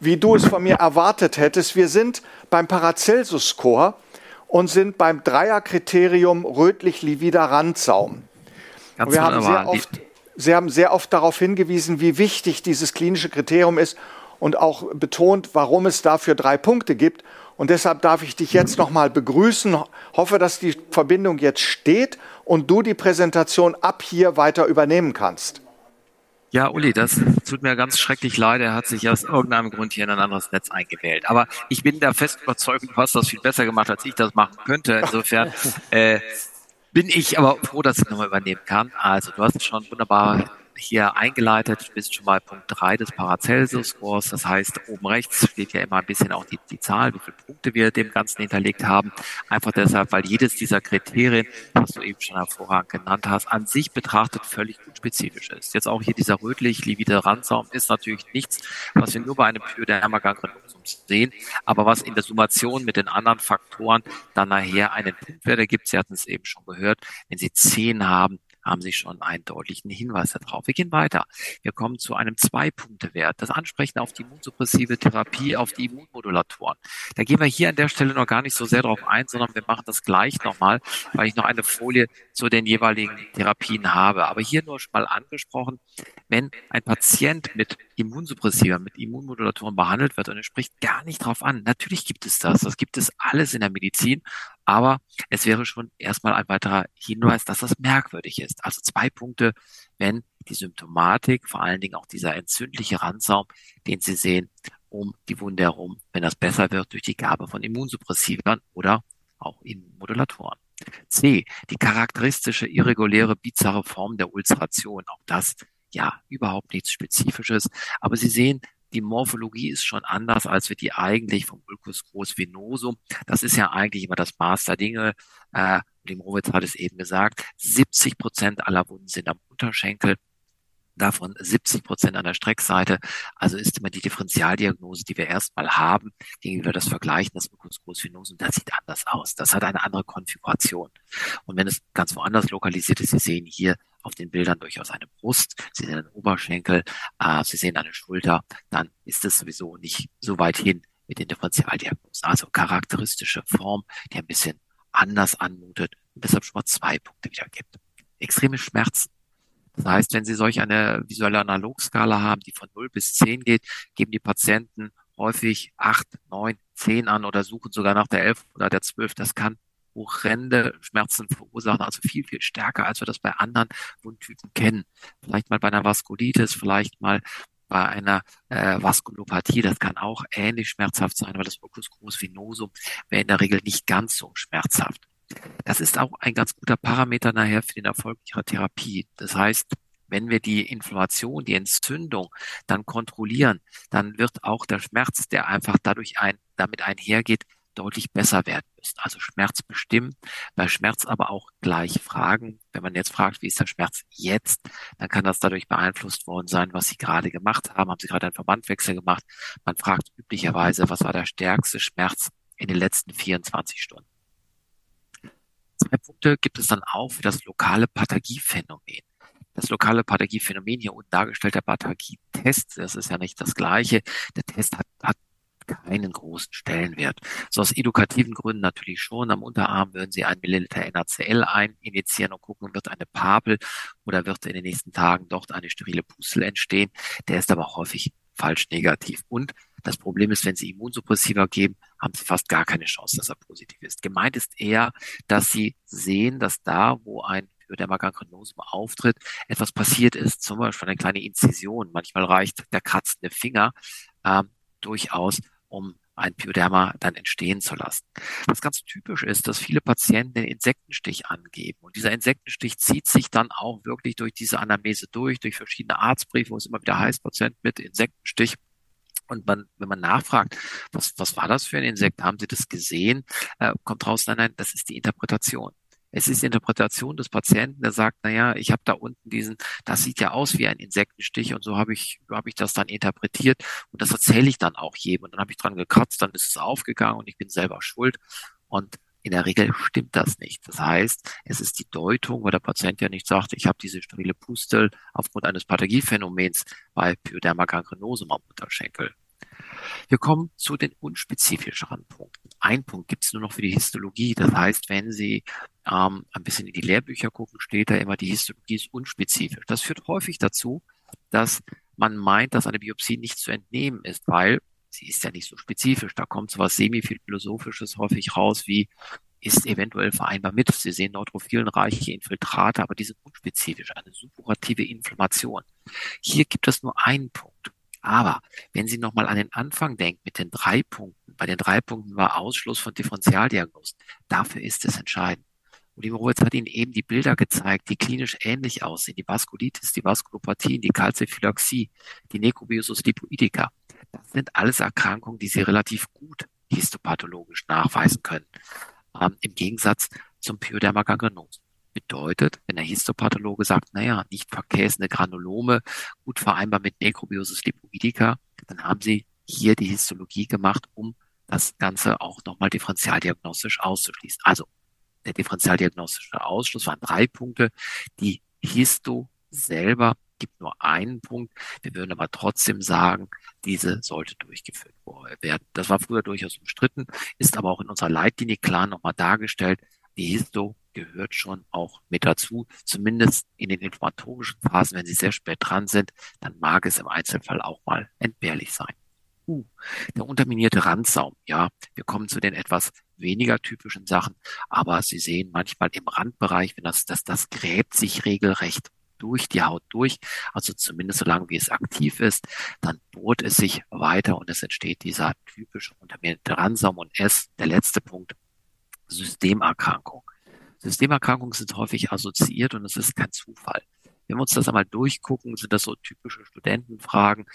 wie du es von mir erwartet hättest. Wir sind beim Paracelsus-Score und sind beim Dreierkriterium rötlich-livider Randsaum. wir haben sehr oft, Sie haben sehr oft darauf hingewiesen, wie wichtig dieses klinische Kriterium ist. und auch betont, warum es dafür drei Punkte gibt. Und deshalb darf ich dich jetzt nochmal begrüßen. Hoffe, dass die Verbindung jetzt steht und du die Präsentation ab hier weiter übernehmen kannst. Ja, Uli, das tut mir ganz schrecklich leid. Er hat sich aus irgendeinem Grund hier in ein anderes Netz eingewählt. Aber ich bin da fest überzeugt, du hast das viel besser gemacht, als ich das machen könnte. Insofern [LAUGHS] äh, bin ich aber froh, dass ich nochmal übernehmen kann. Also, du hast es schon wunderbar hier eingeleitet. Du bist schon mal Punkt drei des Paracelsus-Scores. Das heißt, oben rechts steht ja immer ein bisschen auch die, die Zahl, wie viele Punkte wir dem Ganzen hinterlegt haben. Einfach deshalb, weil jedes dieser Kriterien, was du eben schon hervorragend genannt hast, an sich betrachtet völlig unspezifisch ist. Jetzt auch hier dieser rötlich-livide Randsaum ist natürlich nichts, was wir nur bei einem Pyoderma-Gangrenosom sehen, aber was in der Summation mit den anderen Faktoren dann nachher einen Punktwert ergibt. Sie hatten es eben schon gehört. Wenn Sie zehn haben, haben Sie schon einen deutlichen Hinweis darauf. Wir gehen weiter. Wir kommen zu einem Zwei-Punkte-Wert. Das Ansprechen auf die immunsuppressive Therapie, auf die Immunmodulatoren. Da gehen wir hier an der Stelle noch gar nicht so sehr drauf ein, sondern wir machen das gleich nochmal, weil ich noch eine Folie zu den jeweiligen Therapien habe. Aber hier nur schon mal angesprochen, wenn ein Patient mit Immunsuppressiva, mit Immunmodulatoren behandelt wird und er spricht gar nicht drauf an. Natürlich gibt es das. Das gibt es alles in der Medizin. Aber es wäre schon erstmal ein weiterer Hinweis, dass das merkwürdig ist. Also zwei Punkte, wenn die Symptomatik, vor allen Dingen auch dieser entzündliche Randsaum, den Sie sehen, um die Wunde herum, wenn das besser wird durch die Gabe von Immunsuppressivern oder auch Immunmodulatoren. C, die charakteristische irreguläre bizarre Form der Ulceration. Auch das ja überhaupt nichts Spezifisches. Aber Sie sehen, die Morphologie ist schon anders, als wir die eigentlich vom Ulcus groß venosum. Das ist ja eigentlich immer das Maß der Dinge. Äh, Limowitz hat es eben gesagt. 70 Prozent aller Wunden sind am Unterschenkel davon 70 Prozent an der Streckseite. Also ist immer die Differentialdiagnose, die wir erstmal haben, gegenüber das Vergleichen Mucus großvenosum, das sieht anders aus. Das hat eine andere Konfiguration. Und wenn es ganz woanders lokalisiert ist, Sie sehen hier auf den Bildern durchaus eine Brust, Sie sehen einen Oberschenkel, äh, Sie sehen eine Schulter, dann ist es sowieso nicht so weit hin mit den Differentialdiagnosen. Also charakteristische Form, die ein bisschen anders anmutet und deshalb schon mal zwei Punkte wiedergibt. Extreme Schmerzen das heißt, wenn Sie solch eine visuelle Analogskala haben, die von 0 bis 10 geht, geben die Patienten häufig 8, 9, 10 an oder suchen sogar nach der 11 oder der 12. Das kann horrende Schmerzen verursachen, also viel, viel stärker, als wir das bei anderen Wundtypen kennen. Vielleicht mal bei einer Vaskulitis, vielleicht mal bei einer äh, Vaskulopathie, das kann auch ähnlich schmerzhaft sein, weil das Ocus groß venosum wäre in der Regel nicht ganz so schmerzhaft. Das ist auch ein ganz guter Parameter nachher für den Erfolg ihrer Therapie. Das heißt, wenn wir die Inflammation, die Entzündung dann kontrollieren, dann wird auch der Schmerz, der einfach dadurch ein, damit einhergeht, deutlich besser werden müssen. Also Schmerz bestimmen, bei Schmerz aber auch gleich fragen. Wenn man jetzt fragt, wie ist der Schmerz jetzt, dann kann das dadurch beeinflusst worden sein, was Sie gerade gemacht haben. Haben Sie gerade einen Verbandwechsel gemacht? Man fragt üblicherweise, was war der stärkste Schmerz in den letzten 24 Stunden? Zwei Punkte gibt es dann auch für das lokale Pathagie-Phänomen. Das lokale Pathagie-Phänomen hier unten dargestellt, der Pathagie-Test, das ist ja nicht das gleiche. Der Test hat, hat keinen großen Stellenwert. So aus edukativen Gründen natürlich schon. Am Unterarm würden Sie ein Milliliter NaCl eininjizieren und gucken, wird eine Papel oder wird in den nächsten Tagen dort eine sterile Pustel entstehen. Der ist aber häufig falsch negativ. Und das Problem ist, wenn Sie Immunsuppressiva geben, haben Sie fast gar keine Chance, dass er positiv ist. Gemeint ist eher, dass Sie sehen, dass da, wo ein Pyoderma-Gangrenosom auftritt, etwas passiert ist, zum Beispiel eine kleine Inzision. Manchmal reicht der kratzende Finger äh, durchaus, um ein Pyoderma dann entstehen zu lassen. Was ganz typisch ist, dass viele Patienten den Insektenstich angeben. Und dieser Insektenstich zieht sich dann auch wirklich durch diese Anamnese durch, durch verschiedene Arztbriefe, wo es immer wieder heißt, Patient mit Insektenstich. Und man, wenn man nachfragt, was, was war das für ein Insekt? Haben Sie das gesehen? Äh, kommt raus, nein, nein, das ist die Interpretation. Es ist die Interpretation des Patienten, der sagt, na ja, ich habe da unten diesen, das sieht ja aus wie ein Insektenstich und so habe ich, habe ich das dann interpretiert und das erzähle ich dann auch jedem und dann habe ich dran gekratzt, dann ist es aufgegangen und ich bin selber schuld und in der Regel stimmt das nicht. Das heißt, es ist die Deutung, weil der Patient ja nicht sagt, ich habe diese sterile Pustel aufgrund eines Pathogiephänomens bei Pyoderma cancrenosum am Unterschenkel. Wir kommen zu den unspezifischeren Punkten. Ein Punkt gibt es nur noch für die Histologie. Das heißt, wenn Sie ähm, ein bisschen in die Lehrbücher gucken, steht da immer, die Histologie ist unspezifisch. Das führt häufig dazu, dass man meint, dass eine Biopsie nicht zu entnehmen ist, weil sie ist ja nicht so spezifisch. Da kommt so was semi-philosophisches häufig raus wie, ist eventuell vereinbar mit. Sie sehen neutrophilenreiche Infiltrate, aber die sind unspezifisch, eine suppurative Inflammation. Hier gibt es nur einen Punkt. Aber wenn Sie nochmal an den Anfang denken mit den drei Punkten, bei den drei Punkten war Ausschluss von Differentialdiagnosen. Dafür ist es entscheidend. Und Moritz hat Ihnen eben die Bilder gezeigt, die klinisch ähnlich aussehen. Die Vaskulitis, die Vaskulopathien, die Kalziphylaxie, die Necrobiosus lipoidica. Das sind alles Erkrankungen, die Sie relativ gut histopathologisch nachweisen können. Ähm, Im Gegensatz zum Pyoderma gangrenosum. Bedeutet, wenn der Histopathologe sagt, naja, nicht verkäsende Granulome, gut vereinbar mit Necrobiosis lipoidica, dann haben Sie hier die Histologie gemacht, um das Ganze auch nochmal differentialdiagnostisch auszuschließen. Also der differentialdiagnostische Ausschluss waren drei Punkte. Die Histo selber gibt nur einen Punkt. Wir würden aber trotzdem sagen, diese sollte durchgeführt werden. Das war früher durchaus umstritten, ist aber auch in unserer Leitlinie klar nochmal dargestellt. Die Histo gehört schon auch mit dazu. Zumindest in den informatorischen Phasen, wenn sie sehr spät dran sind, dann mag es im Einzelfall auch mal entbehrlich sein. Uh, der unterminierte Randsaum. Ja, wir kommen zu den etwas weniger typischen Sachen, aber Sie sehen manchmal im Randbereich, wenn das, das, das gräbt sich regelrecht durch die Haut durch, also zumindest solange wie es aktiv ist, dann bohrt es sich weiter und es entsteht dieser typische unterminierte Randsaum und S, der letzte Punkt, Systemerkrankung. Systemerkrankungen sind häufig assoziiert und es ist kein Zufall. Wenn wir uns das einmal durchgucken, sind das so typische Studentenfragen,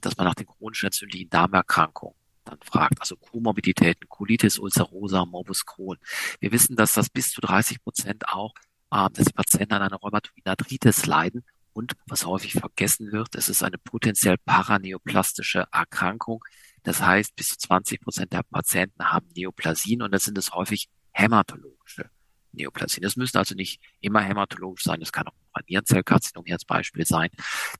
dass man nach den chronischen entzündlichen Darmerkrankungen dann fragt, also Komorbiditäten, Colitis ulcerosa, Morbus Crohn. Wir wissen, dass das bis zu 30 Prozent auch, äh, dass die Patienten an einer Rheumatoide Arthritis leiden. Und was häufig vergessen wird, es ist eine potenziell paraneoplastische Erkrankung. Das heißt, bis zu 20 Prozent der Patienten haben Neoplasien und das sind es häufig hämatologische Neoplasien. Das müssen also nicht immer hämatologisch sein, das kann auch ein Nierenzellkarzinom hier als Beispiel sein.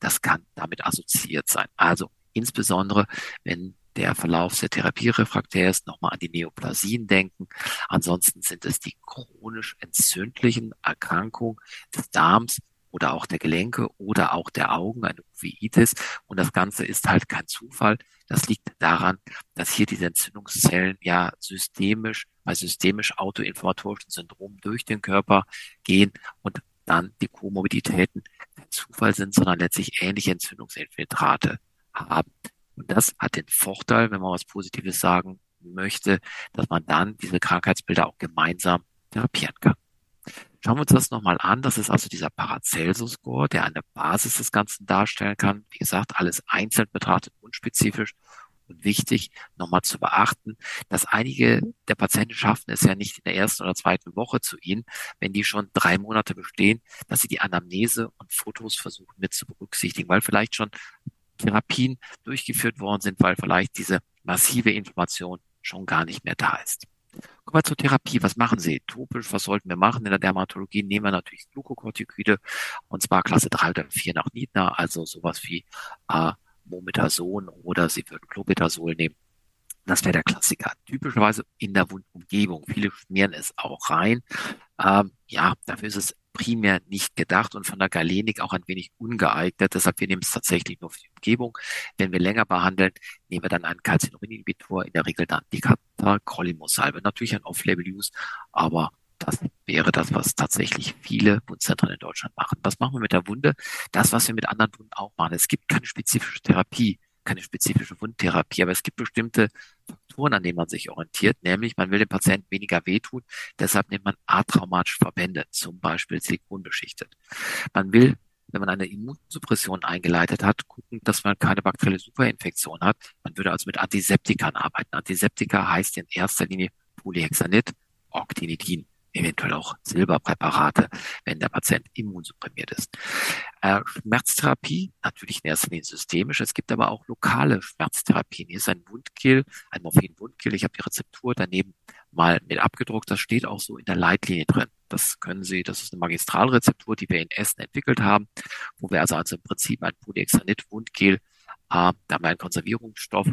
Das kann damit assoziiert sein. Also insbesondere, wenn der Verlauf sehr therapierefraktär ist, nochmal an die Neoplasien denken. Ansonsten sind es die chronisch entzündlichen Erkrankungen des Darms oder auch der Gelenke oder auch der Augen, eine Uveitis. Und das Ganze ist halt kein Zufall. Das liegt daran, dass hier diese Entzündungszellen ja systemisch, bei systemisch autoinflammatorischen Syndromen durch den Körper gehen und dann die Komorbiditäten kein Zufall sind, sondern letztlich ähnliche Entzündungsinfiltrate haben. Und das hat den Vorteil, wenn man was Positives sagen möchte, dass man dann diese Krankheitsbilder auch gemeinsam therapieren kann. Schauen wir uns das nochmal an. Das ist also dieser Paracelsus-Score, der eine Basis des Ganzen darstellen kann. Wie gesagt, alles einzeln betrachtet, unspezifisch und wichtig, nochmal zu beachten, dass einige der Patienten schaffen es ja nicht in der ersten oder zweiten Woche zu Ihnen, wenn die schon drei Monate bestehen, dass sie die Anamnese und Fotos versuchen mit zu berücksichtigen, weil vielleicht schon Therapien durchgeführt worden sind, weil vielleicht diese massive Information schon gar nicht mehr da ist. Kommen wir zur Therapie. Was machen Sie? Topisch, was sollten wir machen? In der Dermatologie nehmen wir natürlich Glukokortikoide und zwar Klasse 3 oder 4 nach Niedner, also sowas wie äh, Mometazon oder Sie würden Clobetazol nehmen. Das wäre der Klassiker. Typischerweise in der Wundumgebung. Viele schmieren es auch rein. Ähm, ja, dafür ist es primär nicht gedacht und von der Galenik auch ein wenig ungeeignet. Deshalb wir nehmen es tatsächlich nur für die Umgebung. Wenn wir länger behandeln, nehmen wir dann einen Calcineurin-Inhibitor, in der Regel dann die Catacolimo-Salbe. Natürlich ein Off-Label-Use, aber das wäre das, was tatsächlich viele Wundzentren in Deutschland machen. Was machen wir mit der Wunde? Das, was wir mit anderen Wunden auch machen. Es gibt keine spezifische Therapie keine spezifische Wundtherapie, aber es gibt bestimmte Faktoren, an denen man sich orientiert, nämlich man will dem Patienten weniger wehtun, deshalb nimmt man atraumatische Verbände, zum Beispiel silikonbeschichtet. Man will wenn man eine Immunsuppression eingeleitet hat, gucken, dass man keine bakterielle Superinfektion hat. Man würde also mit Antiseptikern arbeiten. Antiseptika heißt in erster Linie Polyhexanid, Octinidin eventuell auch Silberpräparate, wenn der Patient immunsupprimiert ist. Äh, Schmerztherapie, natürlich in erster Linie systemisch. Es gibt aber auch lokale Schmerztherapien. Hier ist ein Wundkill, ein Morphin-Wundkill. Ich habe die Rezeptur daneben mal mit abgedruckt. Das steht auch so in der Leitlinie drin. Das können Sie, das ist eine Magistralrezeptur, die wir in Essen entwickelt haben, wo wir also, also im Prinzip ein Polyhexanid-Wundgel, äh, da haben wir einen Konservierungsstoff,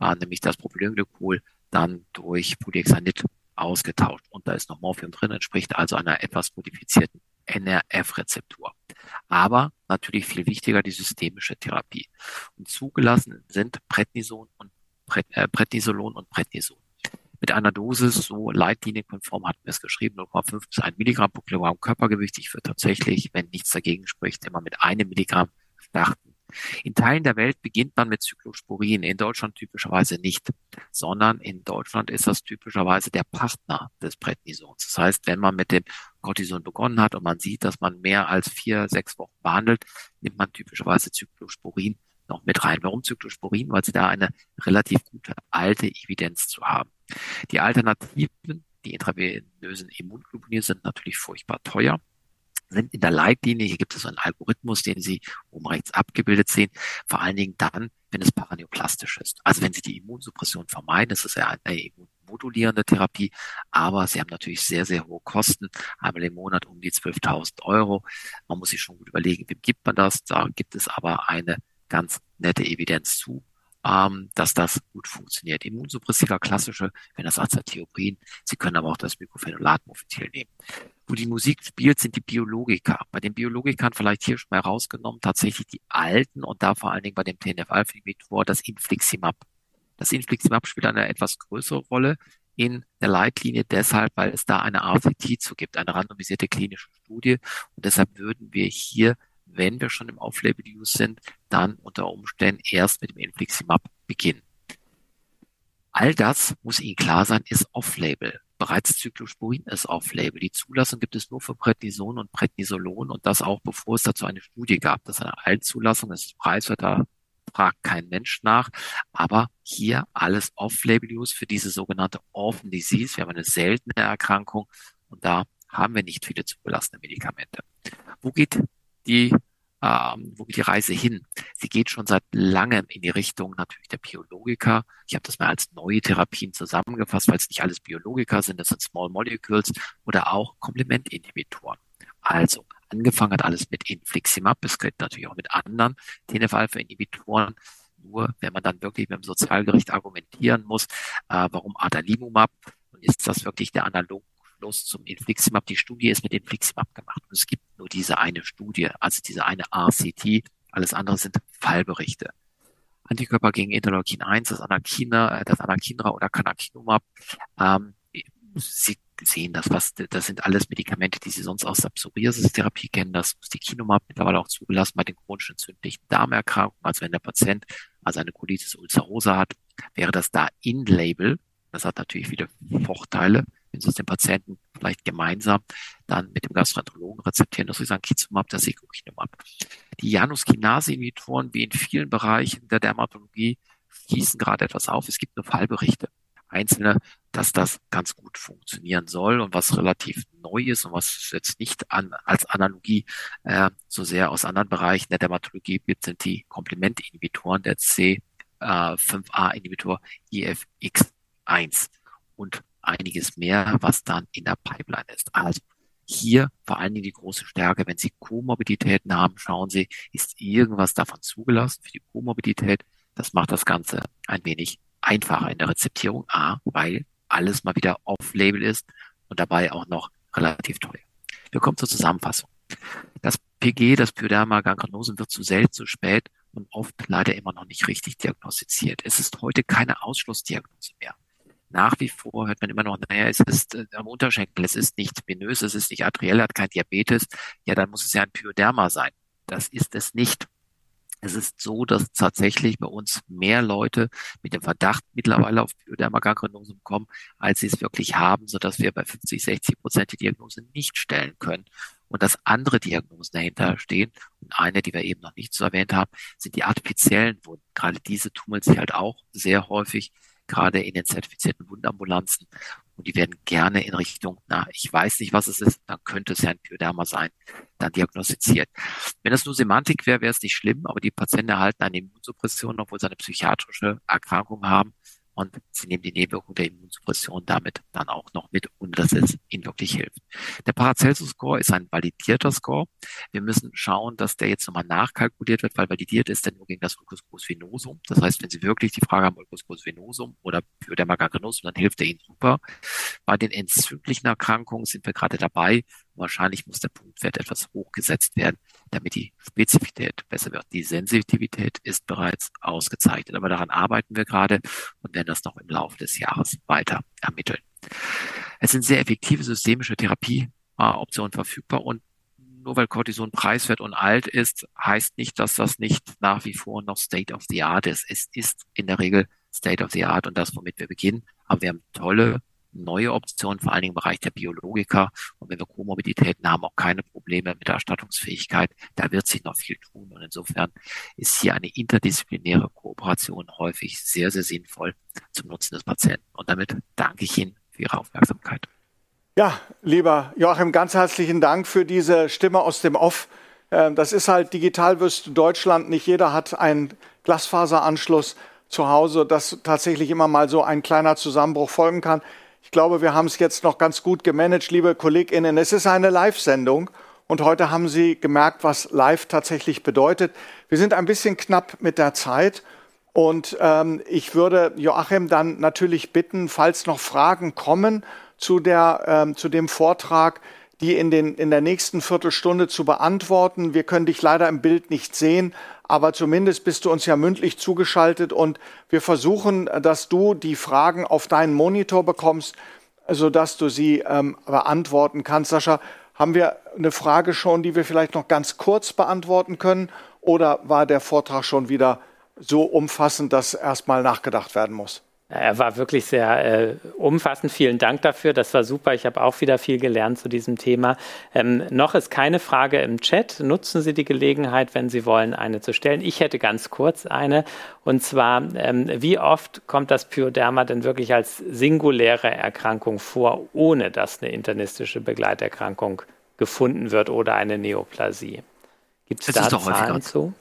äh, nämlich das Propylenglykol, dann durch Polyhexanid ausgetauscht. Und da ist noch Morphium drin, entspricht also einer etwas modifizierten NRF-Rezeptur. Aber natürlich viel wichtiger die systemische Therapie. Und zugelassen sind Prednison und äh, Prednisolon und Prednison. Mit einer Dosis, so leitlinienkonform hatten wir es geschrieben, 0,5 bis 1 Milligramm pro Kilogramm Körpergewicht. Ich würde tatsächlich, wenn nichts dagegen spricht, immer mit einem Milligramm starten. In Teilen der Welt beginnt man mit Cyclosporin, in Deutschland typischerweise nicht, sondern in Deutschland ist das typischerweise der Partner des Prednisons. Das heißt, wenn man mit dem Cortison begonnen hat und man sieht, dass man mehr als vier, sechs Wochen behandelt, nimmt man typischerweise Cyclosporin noch mit rein. Warum Cyclosporin? Weil sie da eine relativ gute alte Evidenz zu haben. Die Alternativen, die intravenösen Immunglobulin, sind natürlich furchtbar teuer sind in der Leitlinie, hier gibt es einen Algorithmus, den Sie oben rechts abgebildet sehen, vor allen Dingen dann, wenn es paraneoplastisch ist. Also wenn Sie die Immunsuppression vermeiden, ist es ja eine immunmodulierende Therapie, aber Sie haben natürlich sehr, sehr hohe Kosten, einmal im Monat um die 12.000 Euro. Man muss sich schon gut überlegen, wem gibt man das? Da gibt es aber eine ganz nette Evidenz zu ähm, dass das gut funktioniert. Immunsuppressiva klassische, wenn das Azathioprin, Sie können aber auch das Mycophenolate Mofetil nehmen. Wo die Musik spielt, sind die Biologika. Bei den Biologikern vielleicht hier schon mal rausgenommen, tatsächlich die alten und da vor allen Dingen bei dem TNF-Alpha-Inhibitor das Infliximab. Das Infliximab spielt eine etwas größere Rolle in der Leitlinie deshalb, weil es da eine RCT zu gibt, eine randomisierte klinische Studie. Und deshalb würden wir hier wenn wir schon im Off-Label-Use sind, dann unter Umständen erst mit dem Infliximab beginnen. All das muss Ihnen klar sein, ist Off-Label. Bereits Cyclosporin ist Off-Label. Die Zulassung gibt es nur für Prednison und Prednisolon und das auch bevor es dazu eine Studie gab. Das ist eine Altzulassung, das ist preiswert, da fragt kein Mensch nach. Aber hier alles Off-Label-Use für diese sogenannte Orphan Disease. Wir haben eine seltene Erkrankung und da haben wir nicht viele zugelassene Medikamente. Wo geht die, ähm, wo geht die Reise hin? Sie geht schon seit langem in die Richtung natürlich der Biologika. Ich habe das mal als neue Therapien zusammengefasst, weil es nicht alles Biologika sind, das sind Small Molecules oder auch Komplementinhibitoren. Also angefangen hat alles mit Infliximab, es geht natürlich auch mit anderen TNF-Alpha-Inhibitoren. Nur wenn man dann wirklich mit dem Sozialgericht argumentieren muss, äh, warum Adalimumab, und ist das wirklich der Analog Schluss zum Infliximab. Die Studie ist mit Infliximab gemacht. Und es gibt nur diese eine Studie, also diese eine RCT. Alles andere sind Fallberichte. Antikörper gegen Interleukin 1, das Anakinra, äh, das Anakinra oder Canakinumab. Ähm, Sie sehen das, was, das sind alles Medikamente, die Sie sonst aus der Psoriasis-Therapie kennen. Das ist die Kinomab mittlerweile auch zugelassen bei den chronischen entzündlichen Darmerkrankungen. Also wenn der Patient also eine Colitis ulcerosa hat, wäre das da in Label. Das hat natürlich viele Vorteile wenn Sie es dem Patienten vielleicht gemeinsam dann mit dem Gastroenterologen rezeptieren, dass Sie sagen, Kizumab, das Secukinumab. Die Januskinase-Inhibitoren, wie in vielen Bereichen der Dermatologie, schießen gerade etwas auf. Es gibt nur Fallberichte, einzelne, dass das ganz gut funktionieren soll und was relativ neu ist und was jetzt nicht an, als Analogie äh, so sehr aus anderen Bereichen der Dermatologie gibt, sind die Komplementinhibitoren der C5A-Inhibitor äh, IFX1. Und einiges mehr, was dann in der Pipeline ist. Also hier vor allen Dingen die große Stärke, wenn Sie Komorbiditäten haben, schauen Sie, ist irgendwas davon zugelassen für die Komorbidität? Das macht das Ganze ein wenig einfacher in der Rezeptierung. A, weil alles mal wieder off-label ist und dabei auch noch relativ teuer. Wir kommen zur Zusammenfassung. Das PG, das Pyoderma Gangrenosum, wird zu selten, zu spät und oft leider immer noch nicht richtig diagnostiziert. Es ist heute keine Ausschlussdiagnose mehr nach wie vor hört man immer noch, naja, es ist äh, am Unterschenkel, es ist nicht venös, es ist nicht arteriell, hat kein Diabetes, ja, dann muss es ja ein Pyoderma sein. Das ist es nicht. Es ist so, dass tatsächlich bei uns mehr Leute mit dem Verdacht mittlerweile auf Pyoderma-Gangrenosen kommen, als sie es wirklich haben, so dass wir bei 50, 60 Prozent die Diagnose nicht stellen können und dass andere Diagnosen dahinter stehen. Und eine, die wir eben noch nicht so erwähnt haben, sind die artifiziellen Wunden. Gerade diese tummeln sich halt auch sehr häufig gerade in den zertifizierten Wundambulanzen. Und die werden gerne in Richtung, na, ich weiß nicht, was es ist, dann könnte es ja ein Pyoderma sein, dann diagnostiziert. Wenn das nur Semantik wäre, wäre es nicht schlimm, aber die Patienten erhalten eine Immunsuppression, obwohl sie eine psychiatrische Erkrankung haben und sie nehmen die Nebenwirkung der Immunsuppression damit dann auch noch mit, ohne dass es ihnen wirklich hilft. Der Paracelsus-Score ist ein validierter Score. Wir müssen schauen, dass der jetzt nochmal nachkalkuliert wird, weil validiert ist er nur gegen das Ulcus venosum. Das heißt, wenn Sie wirklich die Frage haben, Ulcus venosum oder Pyoderma gangrenosum, dann hilft er Ihnen super. Bei den entzündlichen Erkrankungen sind wir gerade dabei, wahrscheinlich muss der Punktwert etwas hochgesetzt werden, damit die Spezifität besser wird. Die Sensitivität ist bereits ausgezeichnet, aber daran arbeiten wir gerade und werden das noch im Laufe des Jahres weiter ermitteln. Es sind sehr effektive systemische Therapieoptionen verfügbar und nur weil Cortison preiswert und alt ist, heißt nicht, dass das nicht nach wie vor noch State of the Art ist. Es ist in der Regel State of the Art und das, womit wir beginnen. Aber wir haben tolle neue Optionen, vor allen Dingen im Bereich der Biologika. Und wenn wir Komorbiditäten haben, auch keine Probleme mit der Erstattungsfähigkeit. Da wird sich noch viel tun. Und insofern ist hier eine interdisziplinäre Kooperation häufig sehr, sehr sinnvoll zum Nutzen des Patienten. Und damit danke ich Ihnen für Ihre Aufmerksamkeit. Ja, lieber Joachim, ganz herzlichen Dank für diese Stimme aus dem Off. Ähm, das ist halt Digitalwürst Deutschland. Nicht jeder hat einen Glasfaseranschluss zu Hause, dass tatsächlich immer mal so ein kleiner Zusammenbruch folgen kann. Ich glaube, wir haben es jetzt noch ganz gut gemanagt, liebe KollegInnen. Es ist eine Live-Sendung und heute haben Sie gemerkt, was live tatsächlich bedeutet. Wir sind ein bisschen knapp mit der Zeit und ähm, ich würde Joachim dann natürlich bitten, falls noch Fragen kommen zu, der, ähm, zu dem Vortrag, die in, den, in der nächsten Viertelstunde zu beantworten. Wir können dich leider im Bild nicht sehen, aber zumindest bist du uns ja mündlich zugeschaltet und wir versuchen, dass du die Fragen auf deinen Monitor bekommst, sodass du sie ähm, beantworten kannst. Sascha, haben wir eine Frage schon, die wir vielleicht noch ganz kurz beantworten können oder war der Vortrag schon wieder so umfassend, dass erstmal nachgedacht werden muss? Er war wirklich sehr äh, umfassend. Vielen Dank dafür. Das war super. Ich habe auch wieder viel gelernt zu diesem Thema. Ähm, noch ist keine Frage im Chat. Nutzen Sie die Gelegenheit, wenn Sie wollen, eine zu stellen. Ich hätte ganz kurz eine. Und zwar, ähm, wie oft kommt das Pyoderma denn wirklich als singuläre Erkrankung vor, ohne dass eine internistische Begleiterkrankung gefunden wird oder eine Neoplasie? Gibt es da Zahlen zu?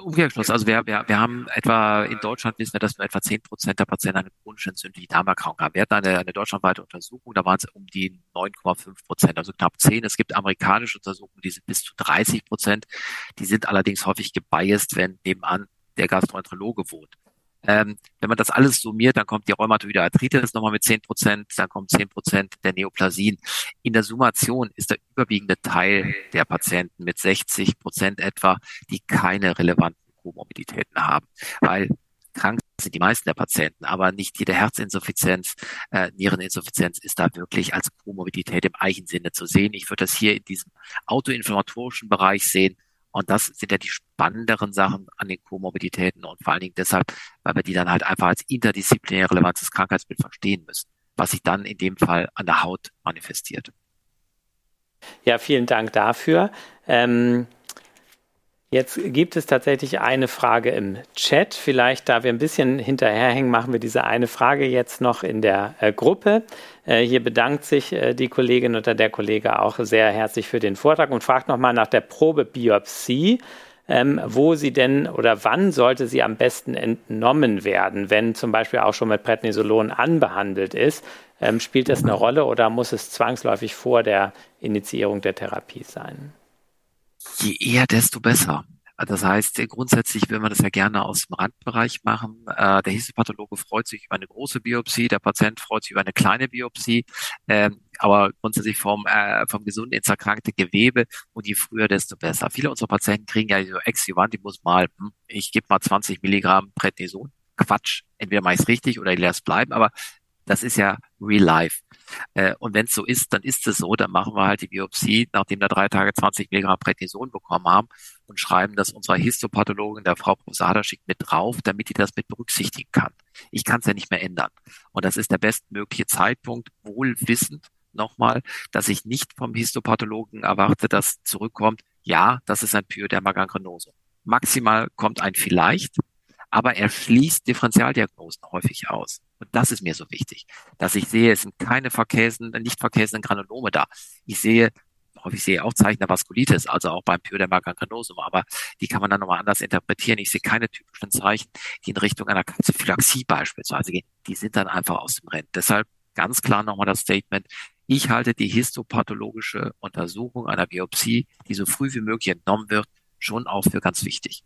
Umkehrschluss, also wir, wir, wir haben etwa, in Deutschland wissen wir, dass wir etwa zehn Prozent der Patienten eine chronische entzündliche Darmerkrankung haben. Wir hatten eine, eine deutschlandweite Untersuchung, da waren es um die 9,5 Prozent, also knapp zehn. Es gibt amerikanische Untersuchungen, die sind bis zu 30 Prozent. Die sind allerdings häufig gebiased, wenn nebenan der Gastroenterologe wohnt. Ähm, wenn man das alles summiert, dann kommt die Rheumatoide Arthritis nochmal mit 10 Prozent, dann kommen 10 Prozent der Neoplasien. In der Summation ist der überwiegende Teil der Patienten mit 60 Prozent etwa, die keine relevanten Komorbiditäten haben, weil krank sind die meisten der Patienten, aber nicht jede Herzinsuffizienz, äh, Niereninsuffizienz ist da wirklich als Komorbidität im Eichensinne zu sehen. Ich würde das hier in diesem autoinflammatorischen Bereich sehen, und das sind ja die spannenderen Sachen an den Komorbiditäten und vor allen Dingen deshalb, weil wir die dann halt einfach als interdisziplinär relevantes Krankheitsbild verstehen müssen, was sich dann in dem Fall an der Haut manifestiert. Ja, vielen Dank dafür. Ähm, Jetzt gibt es tatsächlich eine Frage im Chat. Vielleicht, da wir ein bisschen hinterherhängen, machen wir diese eine Frage jetzt noch in der äh, Gruppe. Äh, hier bedankt sich äh, die Kollegin oder der Kollege auch sehr herzlich für den Vortrag und fragt nochmal nach der Probebiopsie. Ähm, wo sie denn oder wann sollte sie am besten entnommen werden, wenn zum Beispiel auch schon mit Prednisolon anbehandelt ist? Ähm, spielt das eine Rolle oder muss es zwangsläufig vor der Initiierung der Therapie sein? Je eher, desto besser. Das heißt, grundsätzlich will man das ja gerne aus dem Randbereich machen. Äh, der Histopathologe freut sich über eine große Biopsie, der Patient freut sich über eine kleine Biopsie, ähm, aber grundsätzlich vom, äh, vom gesunden ins erkrankte Gewebe und je früher, desto besser. Viele unserer Patienten kriegen ja so Ex-Juvantibus mal, hm, ich gebe mal 20 Milligramm Prednison. Quatsch, entweder mache ich es richtig oder ich lasse es bleiben, aber das ist ja real life. Äh, und wenn es so ist, dann ist es so, dann machen wir halt die Biopsie, nachdem wir drei Tage 20 Milligramm Prednison bekommen haben und schreiben das unserer Histopathologin, der Frau Posada, schickt mit drauf, damit die das mit berücksichtigen kann. Ich kann es ja nicht mehr ändern. Und das ist der bestmögliche Zeitpunkt, wohl wissend, nochmal, dass ich nicht vom Histopathologen erwarte, dass zurückkommt, ja, das ist ein Pyoderma Maximal kommt ein vielleicht, aber er schließt Differentialdiagnosen häufig aus. Und das ist mir so wichtig, dass ich sehe, es sind keine verkäsen, nicht verkäsenden Granulome da. Ich sehe, häufig sehe auch Zeichen der Vaskulitis, also auch beim Pyoderma aber die kann man dann nochmal anders interpretieren. Ich sehe keine typischen Zeichen, die in Richtung einer Calciphylaxie beispielsweise gehen. Die sind dann einfach aus dem Rennen. Deshalb ganz klar nochmal das Statement, ich halte die histopathologische Untersuchung einer Biopsie, die so früh wie möglich entnommen wird, schon auch für ganz wichtig.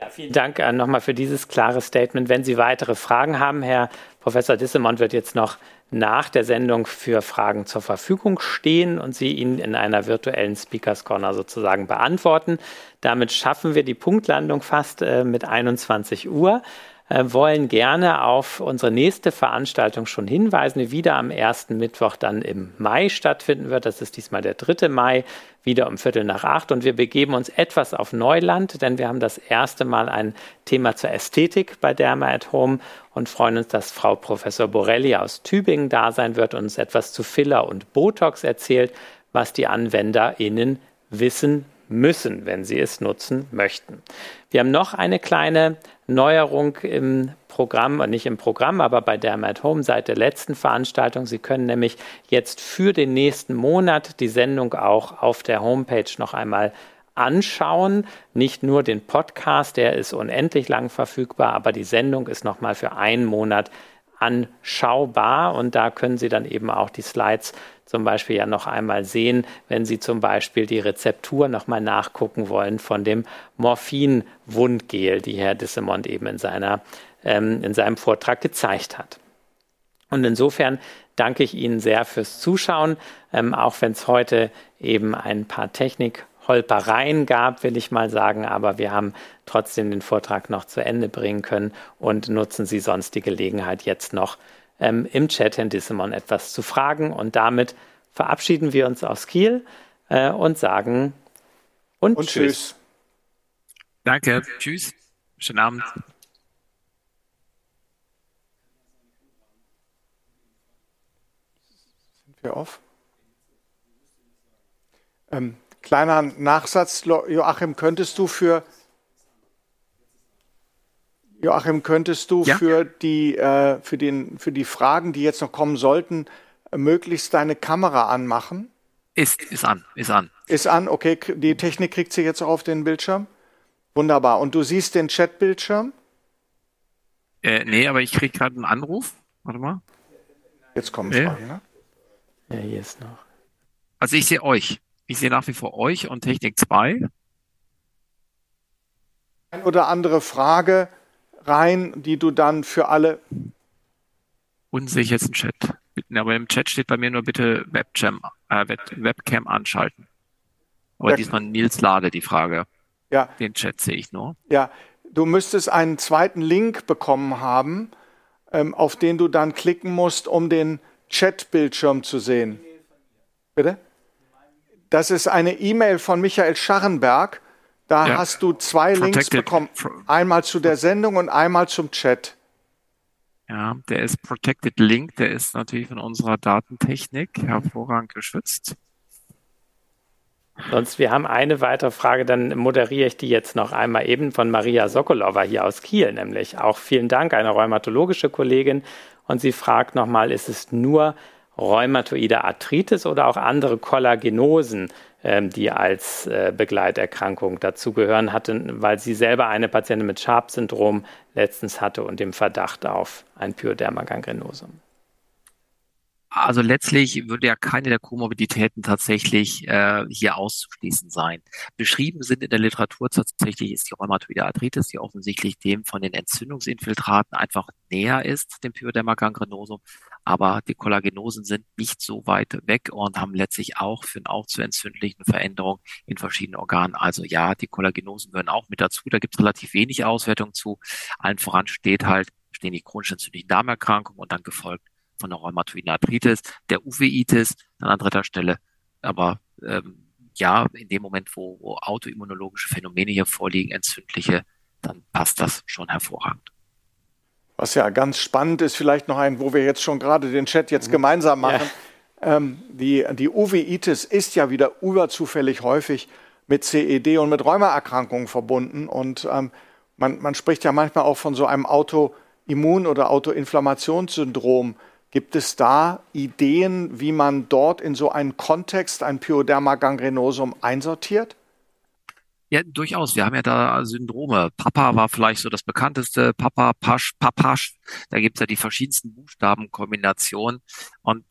Ja, vielen Dank nochmal für dieses klare Statement. Wenn Sie weitere Fragen haben, Herr Professor Dissemont wird jetzt noch nach der Sendung für Fragen zur Verfügung stehen und Sie ihn in einer virtuellen Speakers Corner sozusagen beantworten. Damit schaffen wir die Punktlandung fast äh, mit 21 Uhr. Äh, wollen gerne auf unsere nächste Veranstaltung schon hinweisen, die wieder am ersten Mittwoch dann im Mai stattfinden wird. Das ist diesmal der 3. Mai, wieder um Viertel nach acht. Und wir begeben uns etwas auf Neuland, denn wir haben das erste Mal ein Thema zur Ästhetik bei Derma at Home und freuen uns, dass Frau Professor Borelli aus Tübingen da sein wird und uns etwas zu Filler und Botox erzählt, was die AnwenderInnen wissen müssen, wenn sie es nutzen möchten. Wir haben noch eine kleine Neuerung im Programm, nicht im Programm, aber bei Derma at Home seit der letzten Veranstaltung. Sie können nämlich jetzt für den nächsten Monat die Sendung auch auf der Homepage noch einmal anschauen. Nicht nur den Podcast, der ist unendlich lang verfügbar, aber die Sendung ist nochmal für einen Monat anschaubar und da können Sie dann eben auch die Slides zum Beispiel ja noch einmal sehen, wenn Sie zum Beispiel die Rezeptur nochmal nachgucken wollen von dem Morphin-Wundgel, die Herr Dissemont eben in, seiner, ähm, in seinem Vortrag gezeigt hat. Und insofern danke ich Ihnen sehr fürs Zuschauen, ähm, auch wenn es heute eben ein paar Technik Holpereien gab, will ich mal sagen, aber wir haben trotzdem den Vortrag noch zu Ende bringen können und nutzen Sie sonst die Gelegenheit jetzt noch ähm, im Chat Herrn Dissemon etwas zu fragen. Und damit verabschieden wir uns aus Kiel äh, und sagen und, und tschüss. tschüss. Danke, tschüss, schönen Abend. Sind wir auf? Ähm, kleiner Nachsatz, Joachim, könntest du für Joachim, könntest du ja? für, die, äh, für, den, für die Fragen, die jetzt noch kommen sollten, möglichst deine Kamera anmachen? Ist, ist an, ist an. Ist an, okay. Die Technik kriegt sie jetzt auch auf den Bildschirm. Wunderbar. Und du siehst den Chatbildschirm? Äh, nee, aber ich kriege gerade einen Anruf. Warte mal. Jetzt kommen nee. Fragen, ne? Ja, hier ist noch. Also ich sehe euch. Ich sehe nach wie vor euch und Technik 2. Eine oder andere Frage rein, die du dann für alle. Unten sehe ich jetzt einen Chat. Aber im Chat steht bei mir nur bitte Webcam, äh, Webcam anschalten. Aber ja. diesmal Nils Lade die Frage. Ja. Den Chat sehe ich nur. Ja, du müsstest einen zweiten Link bekommen haben, ähm, auf den du dann klicken musst, um den Chat-Bildschirm zu sehen. Bitte? Das ist eine E-Mail von Michael Scharrenberg da ja. hast du zwei Protected. Links bekommen. Einmal zu der Sendung und einmal zum Chat. Ja, der ist Protected Link, der ist natürlich von unserer Datentechnik hervorragend geschützt. Sonst, wir haben eine weitere Frage, dann moderiere ich die jetzt noch einmal eben von Maria Sokolova hier aus Kiel, nämlich auch vielen Dank, eine rheumatologische Kollegin. Und sie fragt nochmal, ist es nur rheumatoide Arthritis oder auch andere Kollagenosen, ähm, die als äh, Begleiterkrankung dazugehören, hatte, weil sie selber eine Patientin mit Sharp-Syndrom letztens hatte und dem Verdacht auf ein Pyoderma-Gangrenosum. Also letztlich würde ja keine der Komorbiditäten tatsächlich äh, hier auszuschließen sein. Beschrieben sind in der Literatur tatsächlich ist die rheumatoide Arthritis, die offensichtlich dem von den Entzündungsinfiltraten einfach näher ist, dem Pyoderma gangrenosum. Aber die Kollagenosen sind nicht so weit weg und haben letztlich auch führen auch zu entzündlichen Veränderungen in verschiedenen Organen. Also ja, die Kollagenosen gehören auch mit dazu. Da gibt es relativ wenig Auswertung zu. Allen voran steht halt, stehen die chronisch entzündlichen Darmerkrankungen und dann gefolgt von der rheumatoiden Arthritis, der Uveitis dann an dritter Stelle. Aber ähm, ja, in dem Moment, wo, wo autoimmunologische Phänomene hier vorliegen, entzündliche, dann passt das schon hervorragend. Was ja ganz spannend ist, vielleicht noch ein, wo wir jetzt schon gerade den Chat jetzt mhm. gemeinsam machen. Ja. Ähm, die, die Uveitis ist ja wieder überzufällig häufig mit CED und mit Rheumaerkrankungen verbunden. Und ähm, man, man spricht ja manchmal auch von so einem Autoimmun- oder Autoinflammationssyndrom. Gibt es da Ideen, wie man dort in so einen Kontext ein Pyoderma gangrenosum einsortiert? Ja, durchaus. Wir haben ja da Syndrome. Papa war vielleicht so das bekannteste. Papa, Pasch, Papasch. Da gibt's ja die verschiedensten Buchstabenkombinationen. Und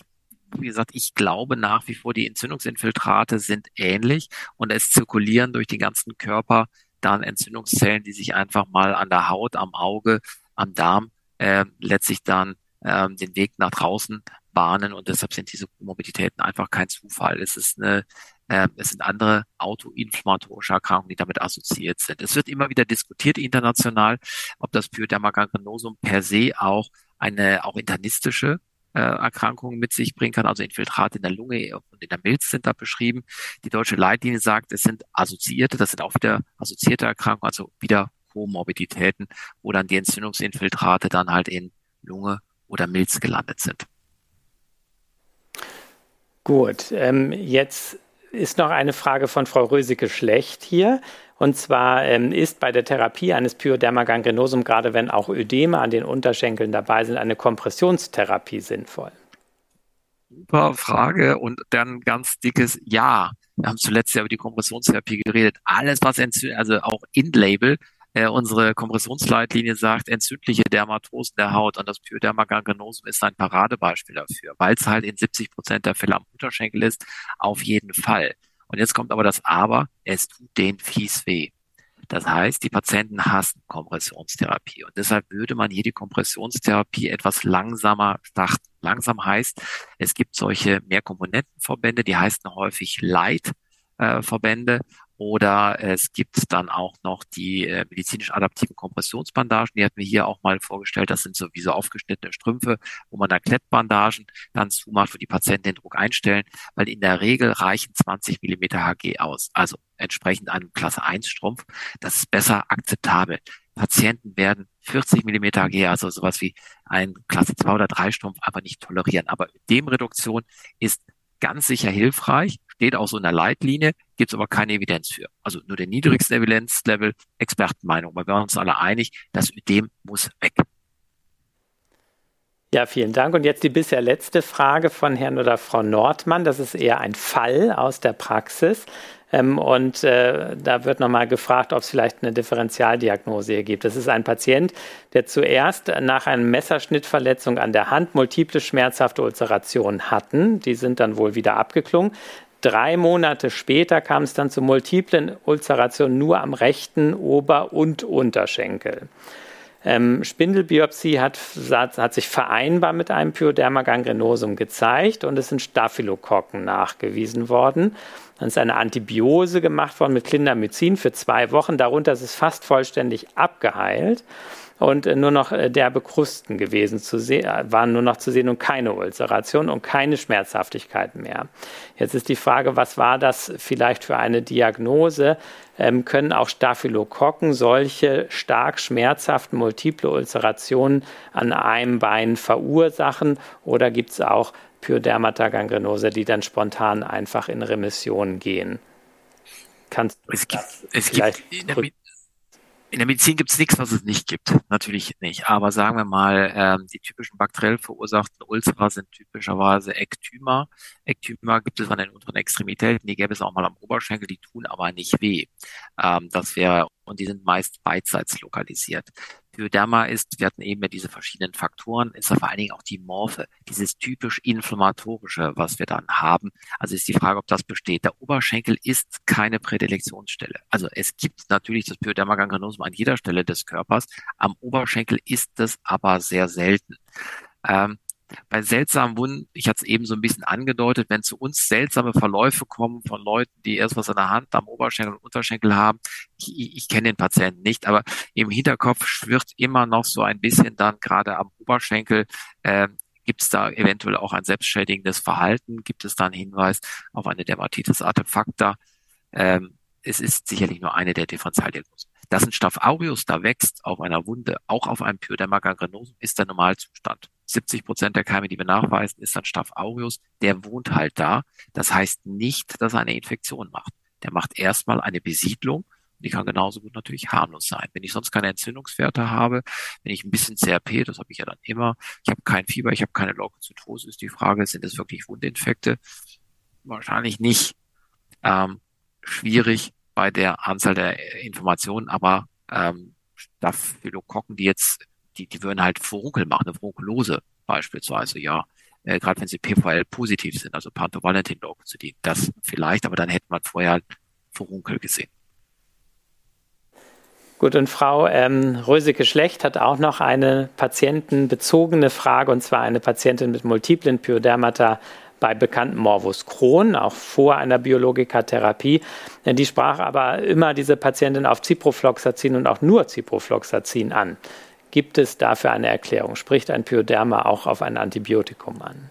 wie gesagt, ich glaube nach wie vor, die Entzündungsinfiltrate sind ähnlich und es zirkulieren durch den ganzen Körper dann Entzündungszellen, die sich einfach mal an der Haut, am Auge, am Darm äh, letztlich dann ähm, den Weg nach draußen bahnen und deshalb sind diese Komorbiditäten einfach kein Zufall. Es ist eine äh, es sind andere autoinflammatorische Erkrankungen, die damit assoziiert sind. Es wird immer wieder diskutiert international, ob das Pyoderma-Gangrenosum per se auch eine auch internistische äh, Erkrankungen mit sich bringen kann. Also Infiltrate in der Lunge und in der Milz sind da beschrieben. Die deutsche Leitlinie sagt, es sind assoziierte, das sind auch wieder assoziierte Erkrankungen, also wieder Komorbiditäten, wo dann die Entzündungsinfiltrate dann halt in Lunge oder Milz gelandet sind. Gut, ähm, jetzt ist noch eine Frage von Frau Rösike Schlecht hier. Und zwar ähm, ist bei der Therapie eines Pyoderma gangrenosum, gerade wenn auch Ödeme an den Unterschenkeln dabei sind, eine Kompressionstherapie sinnvoll? Super Frage und dann ganz dickes Ja. Wir haben zuletzt ja über die Kompressionstherapie geredet. Alles, was entzündet, also auch in-Label, äh, unsere Kompressionsleitlinie sagt, entzündliche Dermatosen der Haut und das Pyoderma gangrenosum ist ein Paradebeispiel dafür, weil es halt in 70 Prozent der Fälle am Unterschenkel ist, auf jeden Fall. Und jetzt kommt aber das Aber, es tut denen fies weh. Das heißt, die Patienten hassen Kompressionstherapie. Und deshalb würde man hier die Kompressionstherapie etwas langsamer starten. Langsam heißt, es gibt solche Mehrkomponentenverbände, die heißen häufig Light-Verbände. Oder es gibt dann auch noch die äh, medizinisch adaptiven Kompressionsbandagen. Die hatten wir hier auch mal vorgestellt. Das sind sowieso aufgeschnittene Strümpfe, wo man da Klettbandagen dann zumacht, wo die Patienten den Druck einstellen, weil in der Regel reichen 20 Millimeter HG aus. Also entsprechend einem Klasse 1 Strumpf. Das ist besser akzeptabel. Patienten werden 40 Millimeter HG, also sowas wie ein Klasse 2 oder 3 Strumpf, einfach nicht tolerieren. Aber Demreduktion ist ganz sicher hilfreich, steht auch so in der Leitlinie, gibt es aber keine Evidenz für. Also nur der niedrigste Evidenzlevel, Expertenmeinung. Wir waren uns alle einig, das Ödem muss weg. Ja, vielen Dank. Und jetzt die bisher letzte Frage von Herrn oder Frau Nordmann. Das ist eher ein Fall aus der Praxis. Ähm, und äh, da wird nochmal gefragt, ob es vielleicht eine Differentialdiagnose hier gibt. Das ist ein Patient, der zuerst nach einer Messerschnittverletzung an der Hand multiple schmerzhafte Ulcerationen hatten. Die sind dann wohl wieder abgeklungen. Drei Monate später kam es dann zu multiplen Ulcerationen nur am rechten Ober- und Unterschenkel. Ähm, Spindelbiopsie hat, hat, sich vereinbar mit einem Pyoderma gangrenosum gezeigt und es sind Staphylokokken nachgewiesen worden. Dann ist eine Antibiose gemacht worden mit Clindamycin für zwei Wochen. Darunter ist es fast vollständig abgeheilt und äh, nur noch äh, derbe Krusten gewesen zu sehen, äh, waren nur noch zu sehen und keine Ulceration und keine Schmerzhaftigkeit mehr. Jetzt ist die Frage, was war das vielleicht für eine Diagnose? Ähm, können auch Staphylokokken solche stark schmerzhaften multiple Ulcerationen an einem Bein verursachen oder gibt es auch Pyodermata gangrenose, die dann spontan einfach in Remission gehen? Kannst du es gibt, es gibt in der, in der Medizin gibt es nichts, was es nicht gibt. Natürlich nicht. Aber sagen wir mal, ähm, die typischen bakteriell verursachten Ulcer sind typischerweise Ektyma. Ektyma gibt es an den unteren Extremitäten, die gäbe es auch mal am Oberschenkel, die tun aber nicht weh. Ähm, das wäre, und die sind meist beidseits lokalisiert. Pyoderma ist, wir hatten eben ja diese verschiedenen Faktoren, ist ja vor allen Dingen auch die Morphe, dieses typisch inflammatorische, was wir dann haben. Also ist die Frage, ob das besteht. Der Oberschenkel ist keine Prädilektionsstelle. Also es gibt natürlich das Pyoderma gangrenosum an jeder Stelle des Körpers. Am Oberschenkel ist es aber sehr selten. Ähm, bei seltsamen Wunden, ich hatte es eben so ein bisschen angedeutet, wenn zu uns seltsame Verläufe kommen von Leuten, die erst was an der Hand am Oberschenkel und Unterschenkel haben, ich, ich kenne den Patienten nicht, aber im Hinterkopf schwirrt immer noch so ein bisschen dann gerade am Oberschenkel, äh, Gibt es da eventuell auch ein selbstschädigendes Verhalten? Gibt es da einen Hinweis auf eine Dermatitis artefacta? Ähm, es ist sicherlich nur eine der Differentialdiagnosen. Dass ein Staph aureus da wächst auf einer Wunde, auch auf einem Pyoderma gangrenosum, ist der Normalzustand. 70 Prozent der Keime, die wir nachweisen, ist ein Staph aureus. Der wohnt halt da. Das heißt nicht, dass er eine Infektion macht. Der macht erstmal eine Besiedlung. Die kann genauso gut natürlich harmlos sein. Wenn ich sonst keine Entzündungswerte habe, wenn ich ein bisschen CRP, das habe ich ja dann immer, ich habe kein Fieber, ich habe keine Leukozytose, ist die Frage, sind es wirklich Wundinfekte? Wahrscheinlich nicht. Ähm, schwierig bei der Anzahl der Informationen, aber ähm, Staphylokokken, die jetzt die, die würden halt Furunkel machen, eine Furunkulose beispielsweise, ja. Äh, Gerade wenn sie PVL positiv sind, also Panthovalentin Leukozytin, das vielleicht, aber dann hätte man vorher halt Furunkel gesehen. Gut, und Frau ähm, Röseke-Schlecht hat auch noch eine patientenbezogene Frage, und zwar eine Patientin mit multiplen Pyodermata bei bekannten Morbus Crohn, auch vor einer Biologikatherapie. Die sprach aber immer diese Patientin auf Ciprofloxacin und auch nur Ciprofloxacin an. Gibt es dafür eine Erklärung? Spricht ein Pyoderma auch auf ein Antibiotikum an?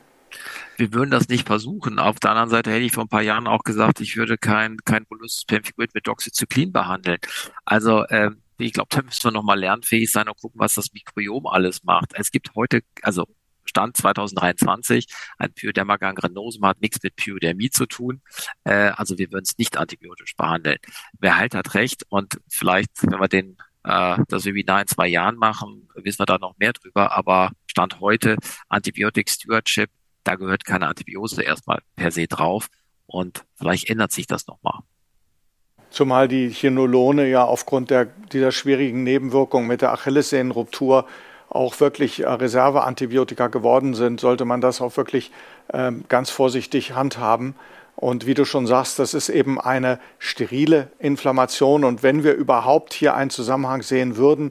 wir würden das nicht versuchen. Auf der anderen Seite hätte ich vor ein paar Jahren auch gesagt, ich würde kein, kein Bullus pemphigoid mit Doxycyclin behandeln. Also, äh, ich glaube, da müssen wir nochmal lernfähig sein und gucken, was das Mikrobiom alles macht. Es gibt heute, also Stand 2023, ein Pyoderma gangrenosum hat nichts mit Pyodermie zu tun. Äh, also wir würden es nicht antibiotisch behandeln. Wer halt hat recht und vielleicht, wenn wir den äh, das Webinar in zwei Jahren machen, wissen wir da noch mehr drüber. Aber Stand heute Antibiotic Stewardship da gehört keine Antibiose erstmal per se drauf und vielleicht ändert sich das nochmal. Zumal die Chinolone ja aufgrund der, dieser schwierigen Nebenwirkung mit der Achillessehnenruptur auch wirklich äh, Reserveantibiotika geworden sind, sollte man das auch wirklich äh, ganz vorsichtig handhaben. Und wie du schon sagst, das ist eben eine sterile Inflammation. Und wenn wir überhaupt hier einen Zusammenhang sehen würden,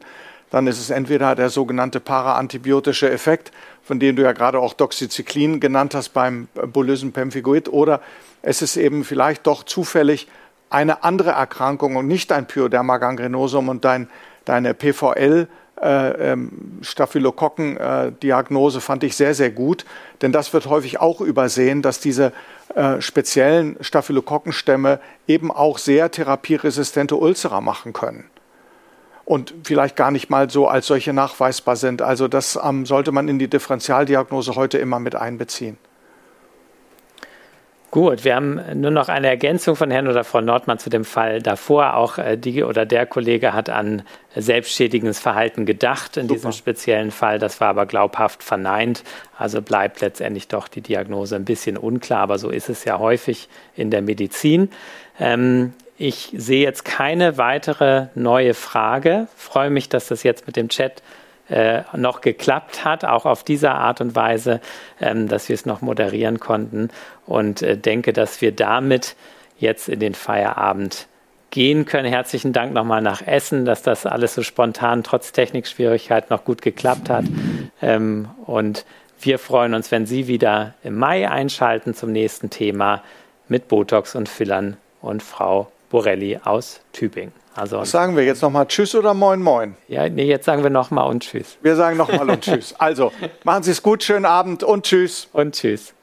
dann ist es entweder der sogenannte paraantibiotische Effekt, von dem du ja gerade auch Doxycyclin genannt hast beim Bulysen pemphigoid, oder es ist eben vielleicht doch zufällig eine andere Erkrankung und nicht ein Pyoderma gangrenosum und dein, deine PVL äh, ähm, Staphylokokken-Diagnose äh, fand ich sehr, sehr gut, denn das wird häufig auch übersehen, dass diese äh, speziellen Staphylokokkenstämme eben auch sehr therapieresistente Ulzera machen können und vielleicht gar nicht mal so als solche nachweisbar sind. Also das ähm, sollte man in die Differentialdiagnose heute immer mit einbeziehen. Gut, wir haben nur noch eine Ergänzung von Herrn oder Frau Nordmann zu dem Fall davor. Auch äh, die oder der Kollege hat an selbstschädigendes Verhalten gedacht in Super. diesem speziellen Fall. Das war aber glaubhaft verneint. Also bleibt letztendlich doch die Diagnose ein bisschen unklar, aber so ist es ja häufig in der Medizin. Ähm, ich sehe jetzt keine weitere neue Frage. Freue mich, dass das jetzt mit dem Chat äh, noch geklappt hat, auch auf diese Art und Weise, ähm, dass wir es noch moderieren konnten und äh, denke, dass wir damit jetzt in den Feierabend gehen können. Herzlichen Dank nochmal nach Essen, dass das alles so spontan trotz Technikschwierigkeiten noch gut geklappt hat. Ähm, und wir freuen uns, wenn Sie wieder im Mai einschalten zum nächsten Thema mit Botox und Fillern und Frau Borelli aus Tübingen. Also, Was sagen wir jetzt nochmal? Tschüss oder Moin Moin? Ja, nee, jetzt sagen wir nochmal und Tschüss. Wir sagen nochmal und [LAUGHS] Tschüss. Also, machen Sie es gut, schönen Abend und Tschüss. Und Tschüss.